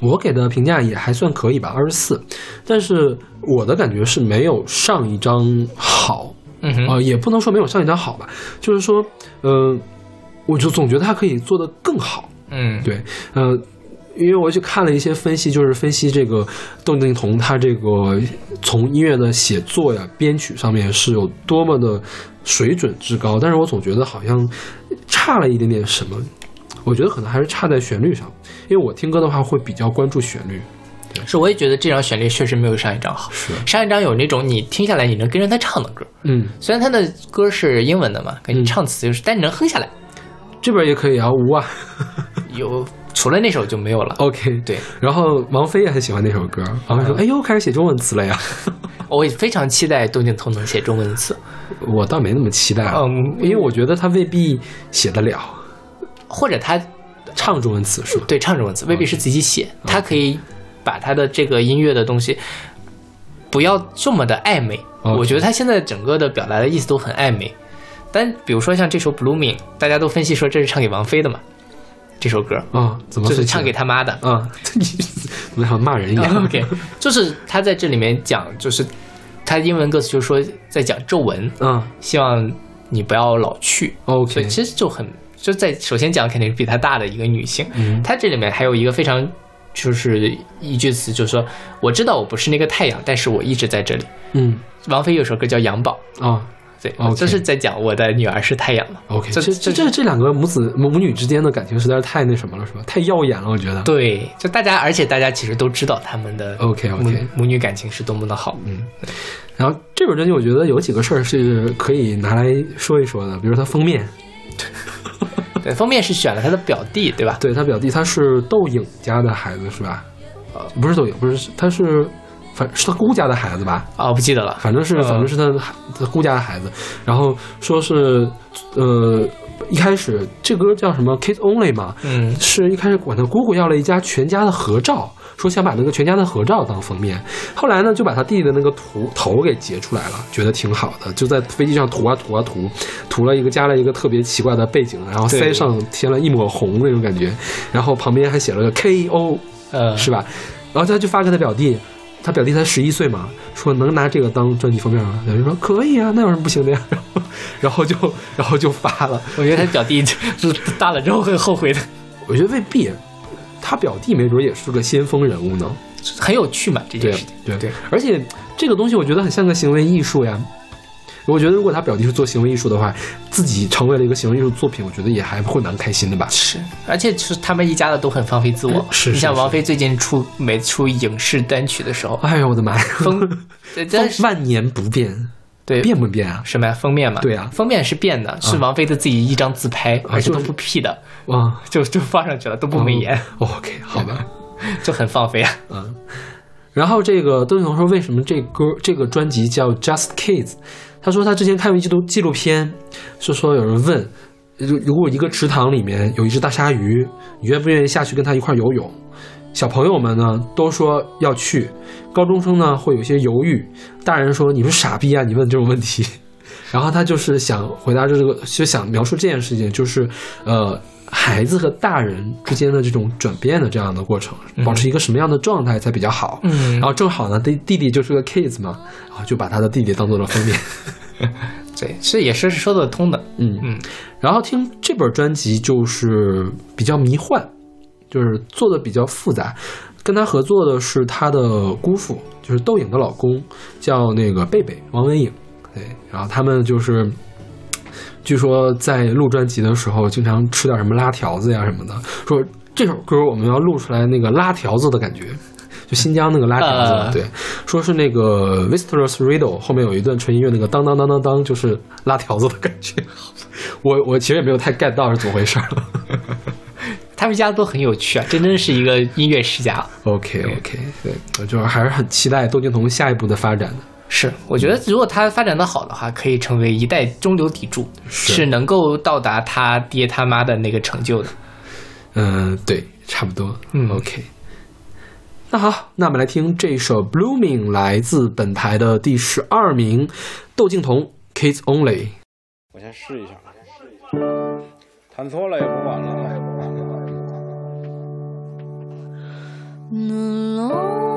B: 我给的评价也还算可以吧，二十四，但是我的感觉是没有上一张好，
A: 嗯哼，
B: 呃，也不能说没有上一张好吧，就是说，呃，我就总觉得它可以做得更好，
A: 嗯，
B: 对，呃，因为我去看了一些分析，就是分析这个窦靖童他这个从音乐的写作呀、编曲上面是有多么的水准之高，但是我总觉得好像差了一点点什么。我觉得可能还是差在旋律上，因为我听歌的话会比较关注旋律。
A: 是，我也觉得这张旋律确实没有上一张好。
B: 是，
A: 上一张有那种你听下来你能跟着他唱的歌，
B: 嗯，
A: 虽然他的歌是英文的嘛，跟你唱词就是，但你能哼下来。
B: 这边也可以啊，无啊。
A: 有除了那首就没有了。
B: OK，
A: 对，
B: 然后王菲也很喜欢那首歌，王菲说：“哎呦，开始写中文词了呀。
A: 我也非常期待窦靖童能写中文词，”
B: 我倒没那么期待，
A: 嗯
B: 因为我觉得他未必写得了。
A: 或者他
B: 唱中文词，是吧？
A: 对唱中文词未必是自己写，他可以把他的这个音乐的东西不要这么的暧昧。我觉得他现在整个的表达的意思都很暧昧。但比如说像这首《Blooming》，大家都分析说这是唱给王菲的嘛，这首歌。
B: 啊，怎么
A: 就是唱给他妈的。
B: 啊？你怎么像骂人一样？
A: OK，就是他在这里面讲，就是他英文歌词就是说在讲皱纹，
B: 嗯
A: 希望你不要老去。
B: ，OK，
A: 以其实就很就在首先讲肯定是比他大的一个女性，
B: 嗯。
A: 她这里面还有一个非常就是一句词，就是说我知道我不是那个太阳，但是我一直在这里。
B: 嗯。
A: 王菲有首歌叫《阳宝》，
B: 啊，
A: 对
B: OK
A: 这是在讲我的女儿是太阳嘛。
B: OK，
A: 这
B: 这这这这两个母子母母女之间的感情实在是太那什么了，是吧？太耀眼了，我觉得。
A: 对，就大家，而且大家其实都知道他们的
B: OK，OK
A: 母母女感情是多么的好。
B: 嗯，然后这本专辑我觉得有几个事儿是可以拿来说一说的，比如它封面，
A: 对，封面是选了他的表弟，对吧？
B: 对他表弟他是窦颖家的孩子是吧？呃，不是窦颖，不是，他是反是他姑家的孩子吧？
A: 哦，不记得了。
B: 反正是
A: 嗯
B: 反正是他的孩他姑家的孩子，然后说是呃一开始这歌叫什么 Kids Only 嘛，
A: 嗯，
B: 是一开始管他姑姑要了一家全家的合照，说想把那个全家的合照当封面。后来呢，就把他弟弟的那个图头给截出来了，觉得挺好的，就在飞机上涂啊涂啊涂，涂了一个加了一个特别奇怪的背景，然后
A: 对
B: 腮上添了一抹红那种感觉，然后旁边还写了个 K O，
A: 呃，
B: 是吧？然后他就发给他表弟。他表弟才十一岁嘛，说能拿这个当专辑封面吗？表弟说可以啊，那有什么不行的呀？然后，然后就，然后就发了。
A: 我觉得他表弟就 是大了之后会后悔的，
B: 我觉得未必，他表弟没准也是个先锋人物呢。
A: 很有趣嘛这件事情。
B: 对
A: 对，
B: 而且这个东西我觉得很像个行为艺术呀。我觉得如果他表弟是做行为艺术的话，自己成为了一个行为艺术作品，我觉得也还会蛮开心的吧。
A: 是，而且是他们一家的都很放飞自我。
B: 是是是
A: 你像王菲最近出每出影视单曲的时候，
B: 哎呦我的妈呀！
A: 封，对但是
B: 万年不变，
A: 对
B: 变不变啊？
A: 什么呀？封面嘛？
B: 对啊
A: 封面是变的，是王菲的自己一张自拍，而且
B: 就是
A: 都不 P 的，
B: 哇
A: 就就放上去了，都不美颜，
B: 哦 OK，好吧。
A: 就很放飞啊。
B: 嗯，然后这个窦靖童说，为什么这歌这个专辑叫 Just Kids？他说他之前看过一纪录纪录片，是说有人问，如如果一个池塘里面有一只大鲨鱼，你愿不愿意下去跟它一块游泳？小朋友们呢都说要去，高中生呢会有些犹豫，大人说你是傻逼啊，你问这种问题。然后他就是想回答这个，就想描述这件事情，就是呃，孩子和大人之间的这种转变的这样的过程，保持一个什么样的状态才比较好。
A: 嗯
B: 然后正好呢，弟弟弟就是个 kids 嘛，然后就把他的弟弟当做了封面。
A: 对，这也是说得通的。
B: 嗯
A: 嗯，
B: 然后听这本专辑就是比较迷幻，就是做的比较复杂。跟他合作的是他的姑父，就是窦颖的老公，叫那个贝贝王文颖。对，然后他们就是，据说在录专辑的时候，经常吃点什么拉条子呀什么的。说这首歌我们要录出来那个拉条子的感觉，就新疆那个拉条子。
A: 呃
B: 对，说是那个 Visitors Riddle 后面有一段纯音乐，那个当当当当当，就是拉条子的感觉。我我其实也没有太 get 到是怎么回事儿。
A: 他们家都很有趣啊，真真是一个音乐世家。
B: OK OK，对，我就是还是很期待窦靖童下一步的发展的。
A: 是，我觉得如果他发展的好的话，可以成为一代中流砥柱，
B: 是
A: 是能够到达他爹他妈的那个成就的。
B: 嗯，对，差不多。
A: 嗯
B: OK。那好，那我们来听这首《Blooming》，来自本台的第十二名，窦靖童《Kids Only》。
H: 我先试一下，弹错了也不管了。
E: The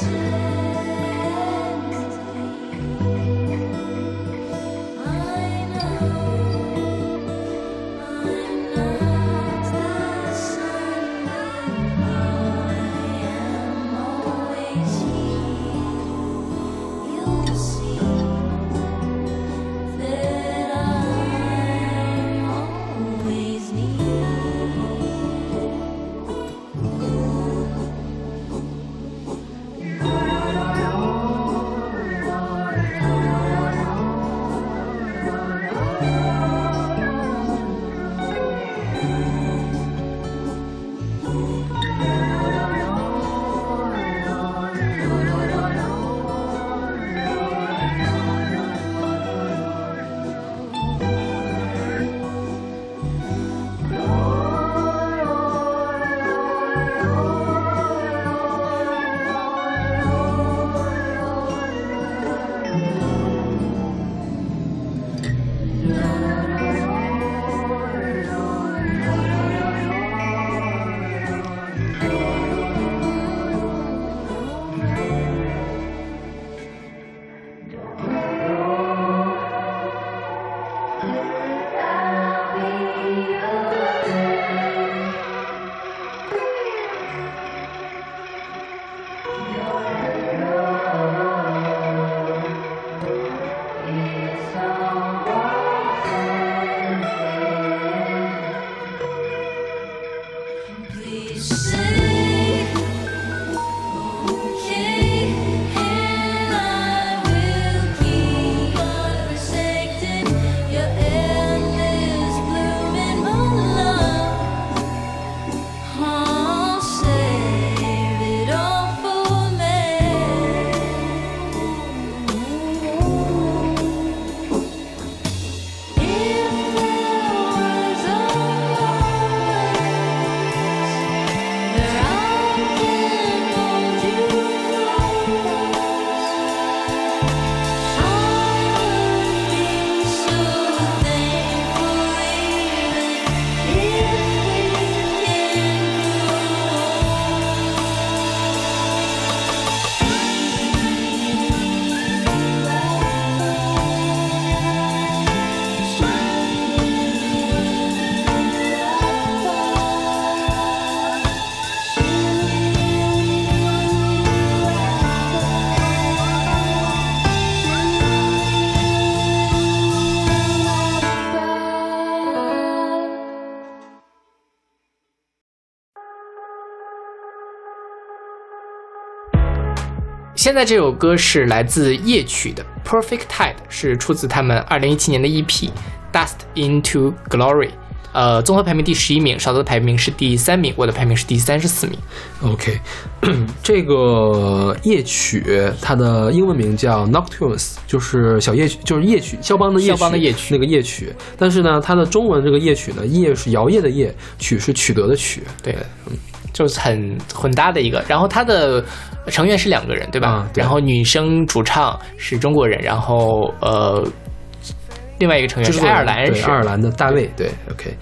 E: to
A: 现在这首歌是来自夜曲的《Perfect Tide》，是出自他们二零一七年的 EP《Dust Into Glory》。呃，综合排名第十一名，少泽的排名是第三名，我的排名是第三十四名。
B: OK，这个夜曲它的英文名叫 Nocturnes，就是小夜曲，就是夜曲，肖邦的夜曲，
A: 肖邦的夜曲
B: 那个夜曲。但是呢，它的中文这个夜曲呢，夜是摇曳的夜，曲是取得的曲。
A: 对，就是很混搭的一个。然后他的成员是两个人，对吧？然后女生主唱是中国人，然后呃，另外一个成员是爱尔兰人，
B: 爱尔兰的大卫，对，OK。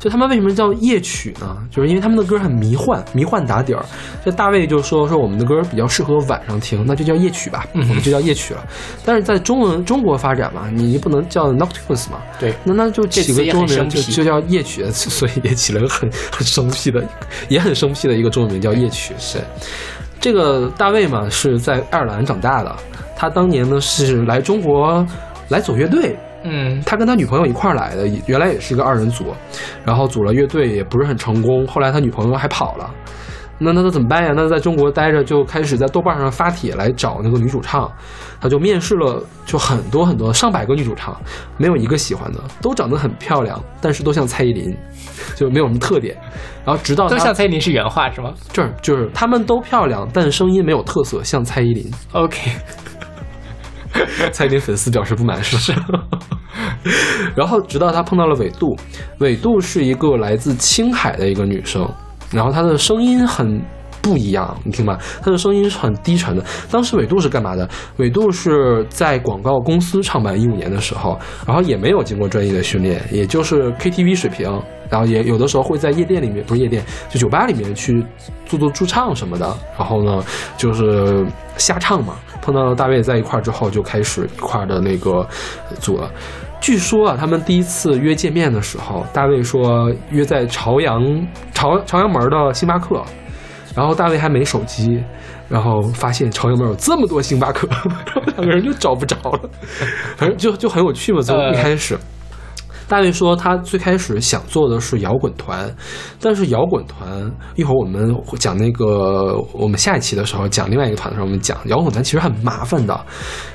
B: 就他们为什么叫夜曲呢？就是因为他们的歌很迷幻，迷幻打底儿。这大卫就说说我们的歌比较适合晚上听，那就叫夜曲吧，
A: 嗯
B: 我们就叫夜曲了。但是在中文中国发展嘛，你不能叫 nocturnes 嘛，
A: 对
B: 那那就起个中文名就就叫夜曲，所以也起了个很很生僻的，也很生僻的一个中文名叫夜曲。是，这个大卫嘛是在爱尔兰长大的，他当年呢是来中国来组乐队，
A: 嗯，
B: 他跟他女朋友一块儿来的，原来也是一个二人组，然后组了乐队也不是很成功，后来他女朋友还跑了。那那那怎么办呀？那在中国待着就开始在豆瓣上发帖来找那个女主唱，他就面试了就很多很多上百个女主唱，没有一个喜欢的，都长得很漂亮，但是都像蔡依林，就没有什么特点。然后直到
A: 都像蔡依林是原话是吗
B: 这儿就是她们都漂亮，但声音没有特色，像蔡依林。
A: ？OK，
B: 蔡依林粉丝表示不满，是不是？然后直到他碰到了纬度，纬度是一个来自青海的一个女生，然后她的声音很不一样，你听吧，她的声音是很低沉的。当时纬度是干嘛的？纬度是在广告公司上班一五年的时候，然后也没有经过专业的训练，也就是 KTV 水平，然后也有的时候会在夜店里面，不是夜店，就酒吧里面去做做驻唱什么的。然后呢，就是瞎唱嘛。碰到大卫在一块儿之后，就开始一块儿的那个组了。据说啊，他们第一次约见面的时候，大卫说约在朝阳朝 朝阳门的星巴克，然后大卫还没手机，然后发现朝阳门有这么多星巴克，两个人就找不着了，反正就就很有趣嘛。从一开始。大卫说，他最开始想做的是摇滚团，但是摇滚团一会儿我们会讲那个我们下一期的时候讲另外一个团的时候，我们讲摇滚团其实很麻烦的，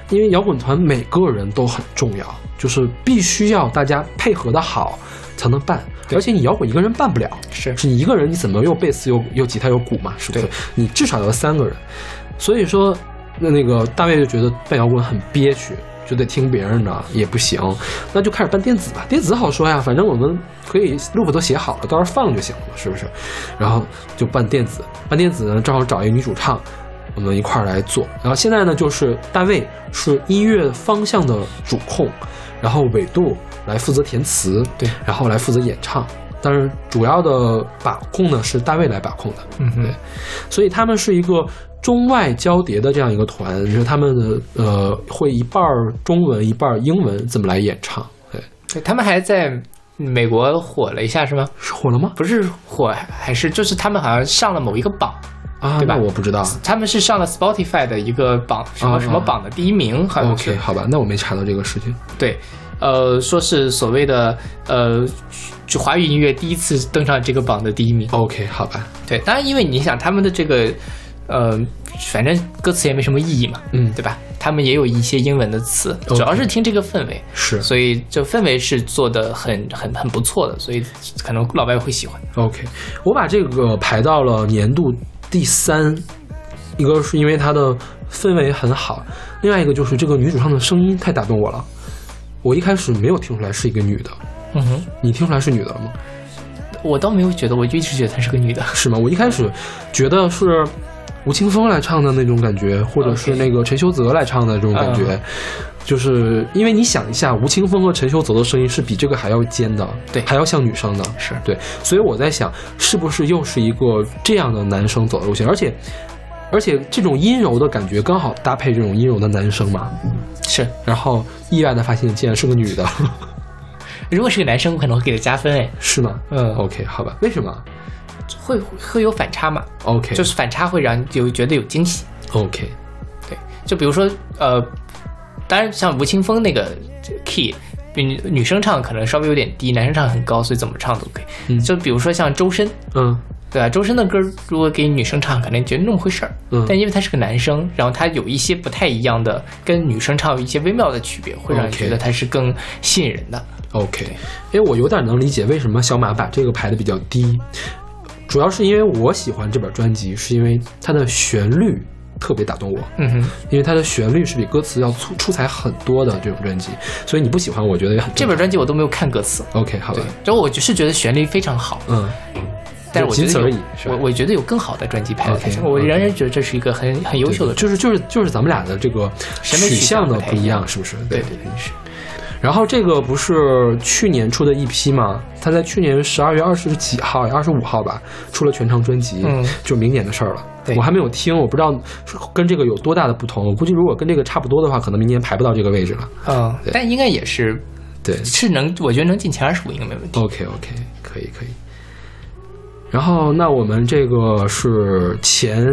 B: 因为摇滚团每个人都很重要，就是必须要大家配合的好才能办，而且你摇滚一个人办不了，
A: 是
B: 是你一个人你怎么又贝斯又又吉他又鼓嘛，是不是？你至少要三个人，所以说那那个大卫就觉得办摇滚很憋屈，就得听别人的也不行，那就开始办电子吧。电子好说呀，反正我们可以 loop 都写好了，到时候放就行了，是不是？然后就办电子，办电子呢，正好找一个女主唱，我们一块儿来做。然后现在呢，就是大卫是音乐方向的主控，然后纬度来负责填词，
A: 对，
B: 然后来负责演唱。但是主要的把控呢是大卫来把控的，
A: 嗯哼
B: 对，所以他们是一个中外交叠的这样一个团，就是他们的呃会一半儿中文一半儿英文这么来演唱，对，
A: 他们还在美国火了一下是吗？
B: 是火了吗？
A: 不是火，还是就是他们好像上了某一个榜，
B: 啊，
A: 对吧
B: 我不知道。
A: 他们是上了 Spotify 的一个榜，什么
B: 啊
A: 什么榜的第一名，好像是。
B: OK，好吧，那我没查到这个事情。
A: 对，呃，说是所谓的呃，就华语音乐第一次登上这个榜的第一名。
B: OK，好吧，
A: 对，当然因为你想他们的这个，呃，反正歌词也没什么意义嘛，
B: 嗯
A: 对吧？他们也有一些英文的词，主要是听这个氛围，
B: 是
A: 所以这氛围是做的很很很不错的，所以可能老外会喜欢。
B: OK，我把这个排到了年度第三，一个是因为它的氛围很好，另外一个就是这个女主唱的声音太打动我了。我一开始没有听出来是一个女的，
A: 嗯哼，
B: 你听出来是女的了吗？
A: 我倒没有觉得，我就一直觉得她是个女的。
B: 是吗？我一开始觉得是吴青峰来唱的那种感觉，或者是那个陈修泽来唱的这种感觉。就是因为你想一下，吴青峰和陈修泽的声音是比这个还要尖的，
A: 对。
B: 还要像女生的，
A: 是。
B: 对，所以我在想，是不是又是一个这样的男生走的路线？而且，而且这种阴柔的感觉刚好搭配这种阴柔的男生嘛。
A: 是，
B: 然后意外的发现，竟然是个女的，
A: 如果是个男生，我可能会给他加分，哎，
B: 是吗？
A: 嗯
B: ，OK，好吧，为什么
A: 会会有反差嘛
B: ？？OK，
A: 就是反差会让你有觉得有惊喜。
B: OK，
A: 对，就比如说呃，当然像吴青峰那个 key，比女女生唱可能稍微有点低，男生唱很高，所以怎么唱都可以。
B: 嗯
A: 就比如说像周深，
B: 嗯
A: 对吧？周深的歌如果给女生唱，可能觉得那么回事儿。
B: 嗯
A: 但因为他是个男生，然后他有一些不太一样的，跟女生唱有一些微妙的区别，会让你觉得他是更吸引人的。
B: OK，因为我有点能理解为什么小马把这个排的比较低，主要是因为我喜欢这本专辑，是因为它的旋律特别打动我，
A: 嗯哼，
B: 因为它的旋律是比歌词要出出彩很多的这种专辑，所以你不喜欢，我觉得也很
A: 这本专辑我都没有看歌词
B: ，OK 好吧
A: 对，，就我就是觉得旋律非常好，
B: 嗯，
A: 但是我觉得有
B: 仅此而已
A: 我我觉得有更好的专辑排在
B: OK，
A: 上，我仍然觉得这是一个很很优秀的
B: 就是就是就是咱们俩的这个
A: 审美取
B: 取向的
A: 不一样
B: 不一样，是不是？
A: 对对对是。
B: 然后这个不是去年出的一批吗？他在去年十二月二十几号，二十五号吧，出了全长专辑，
A: 嗯
B: 就明年的事儿了。
A: 对
B: 我还没有听，我不知道是跟这个有多大的不同。我估计如果跟这个差不多的话，可能明年排不到这个位置了。
A: 嗯
B: 对，
A: 但应该也是
B: 对
A: 是能，我觉得能进前二十五应该没问题。
B: ，OK OK，可以可以。然后那我们这个是前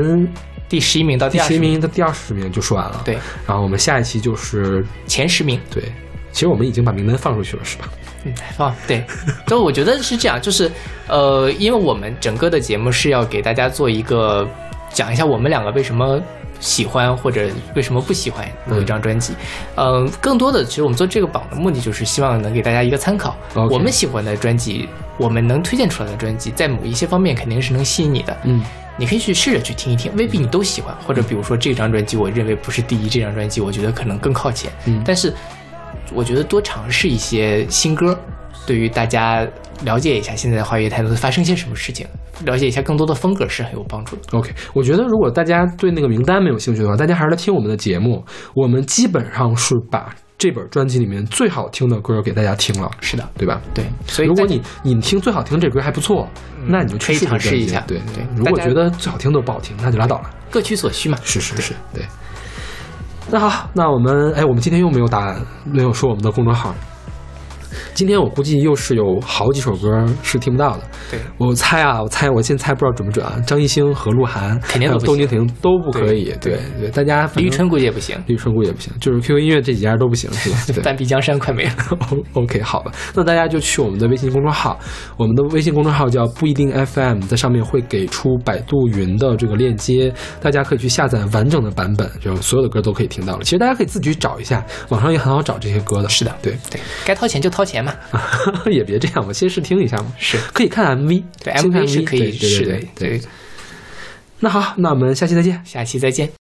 A: 第十一名到
B: 第
A: 二十名，
B: 名的第二十名就说完了。
A: 对，
B: 然后我们下一期就是
A: 前十名，
B: 对，其实我们已经把名单放出去了，是吧？
A: 嗯，放对，所以我觉得是这样，就是呃，因为我们整个的节目是要给大家做一个讲一下我们两个为什么喜欢或者为什么不喜欢某一张专辑，嗯、更多的其实我们做这个榜的目的就是希望能给大家一个参考我们喜欢的专辑，我们能推荐出来的专辑，在某一些方面肯定是能吸引你的，
B: 嗯，
A: 你可以去试着去听一听，未必你都喜欢，或者比如说这张专辑，我认为不是第一，这张专辑我觉得可能更靠前，
B: 嗯。
A: 但是我觉得多尝试一些新歌，对于大家了解一下现在华语乐坛都发生些什么事情，了解一下更多的风格是很有帮助的。
B: OK，我觉得如果大家对那个名单没有兴趣的话，大家还是来听我们的节目。我们基本上是把这本专辑里面最好听的歌给大家听了，
A: 是的，
B: 对吧？
A: 对，所以
B: 如果
A: 你
B: 你你听最好听这歌还不错，那你就去
A: 可以尝试一下
B: 对
A: 对
B: 如果觉得最好听都不好听，那就拉倒了。
A: 各取所需嘛。
B: 是是是，对。那好，那我们哎，我们今天又没有答案，没有说我们的公众号。今天我估计又是有好几首歌是听不到的。
A: 对，
B: 我猜啊，我猜，我现在猜不知道准不准啊。张艺兴和鹿晗，
A: 肯定都不行
B: 窦靖童都不可以。
A: 对
B: 对对，大家
A: 李宇春估计也不行，
B: 李宇春估计也不行，就是 QQ 音乐这几家都不行，是吧？对。
A: 半壁江山快没了。
B: OK，好吧，那大家就去我们的微信公众号，我们的微信公众号叫不一定 FM，在上面会给出百度云的这个链接，大家可以去下载完整的版本，就所有的歌都可以听到了。其实大家可以自己去找一下，网上也很好找这些歌的。
A: 是的
B: 对，
A: 对，该掏钱就掏钱嘛。
B: 也别这样我，先试听一下嘛。
A: 是
B: 可以看 MV，
A: 对 MV 是可以试的
B: 对。那好，那我们下期再见。
A: 下期再见。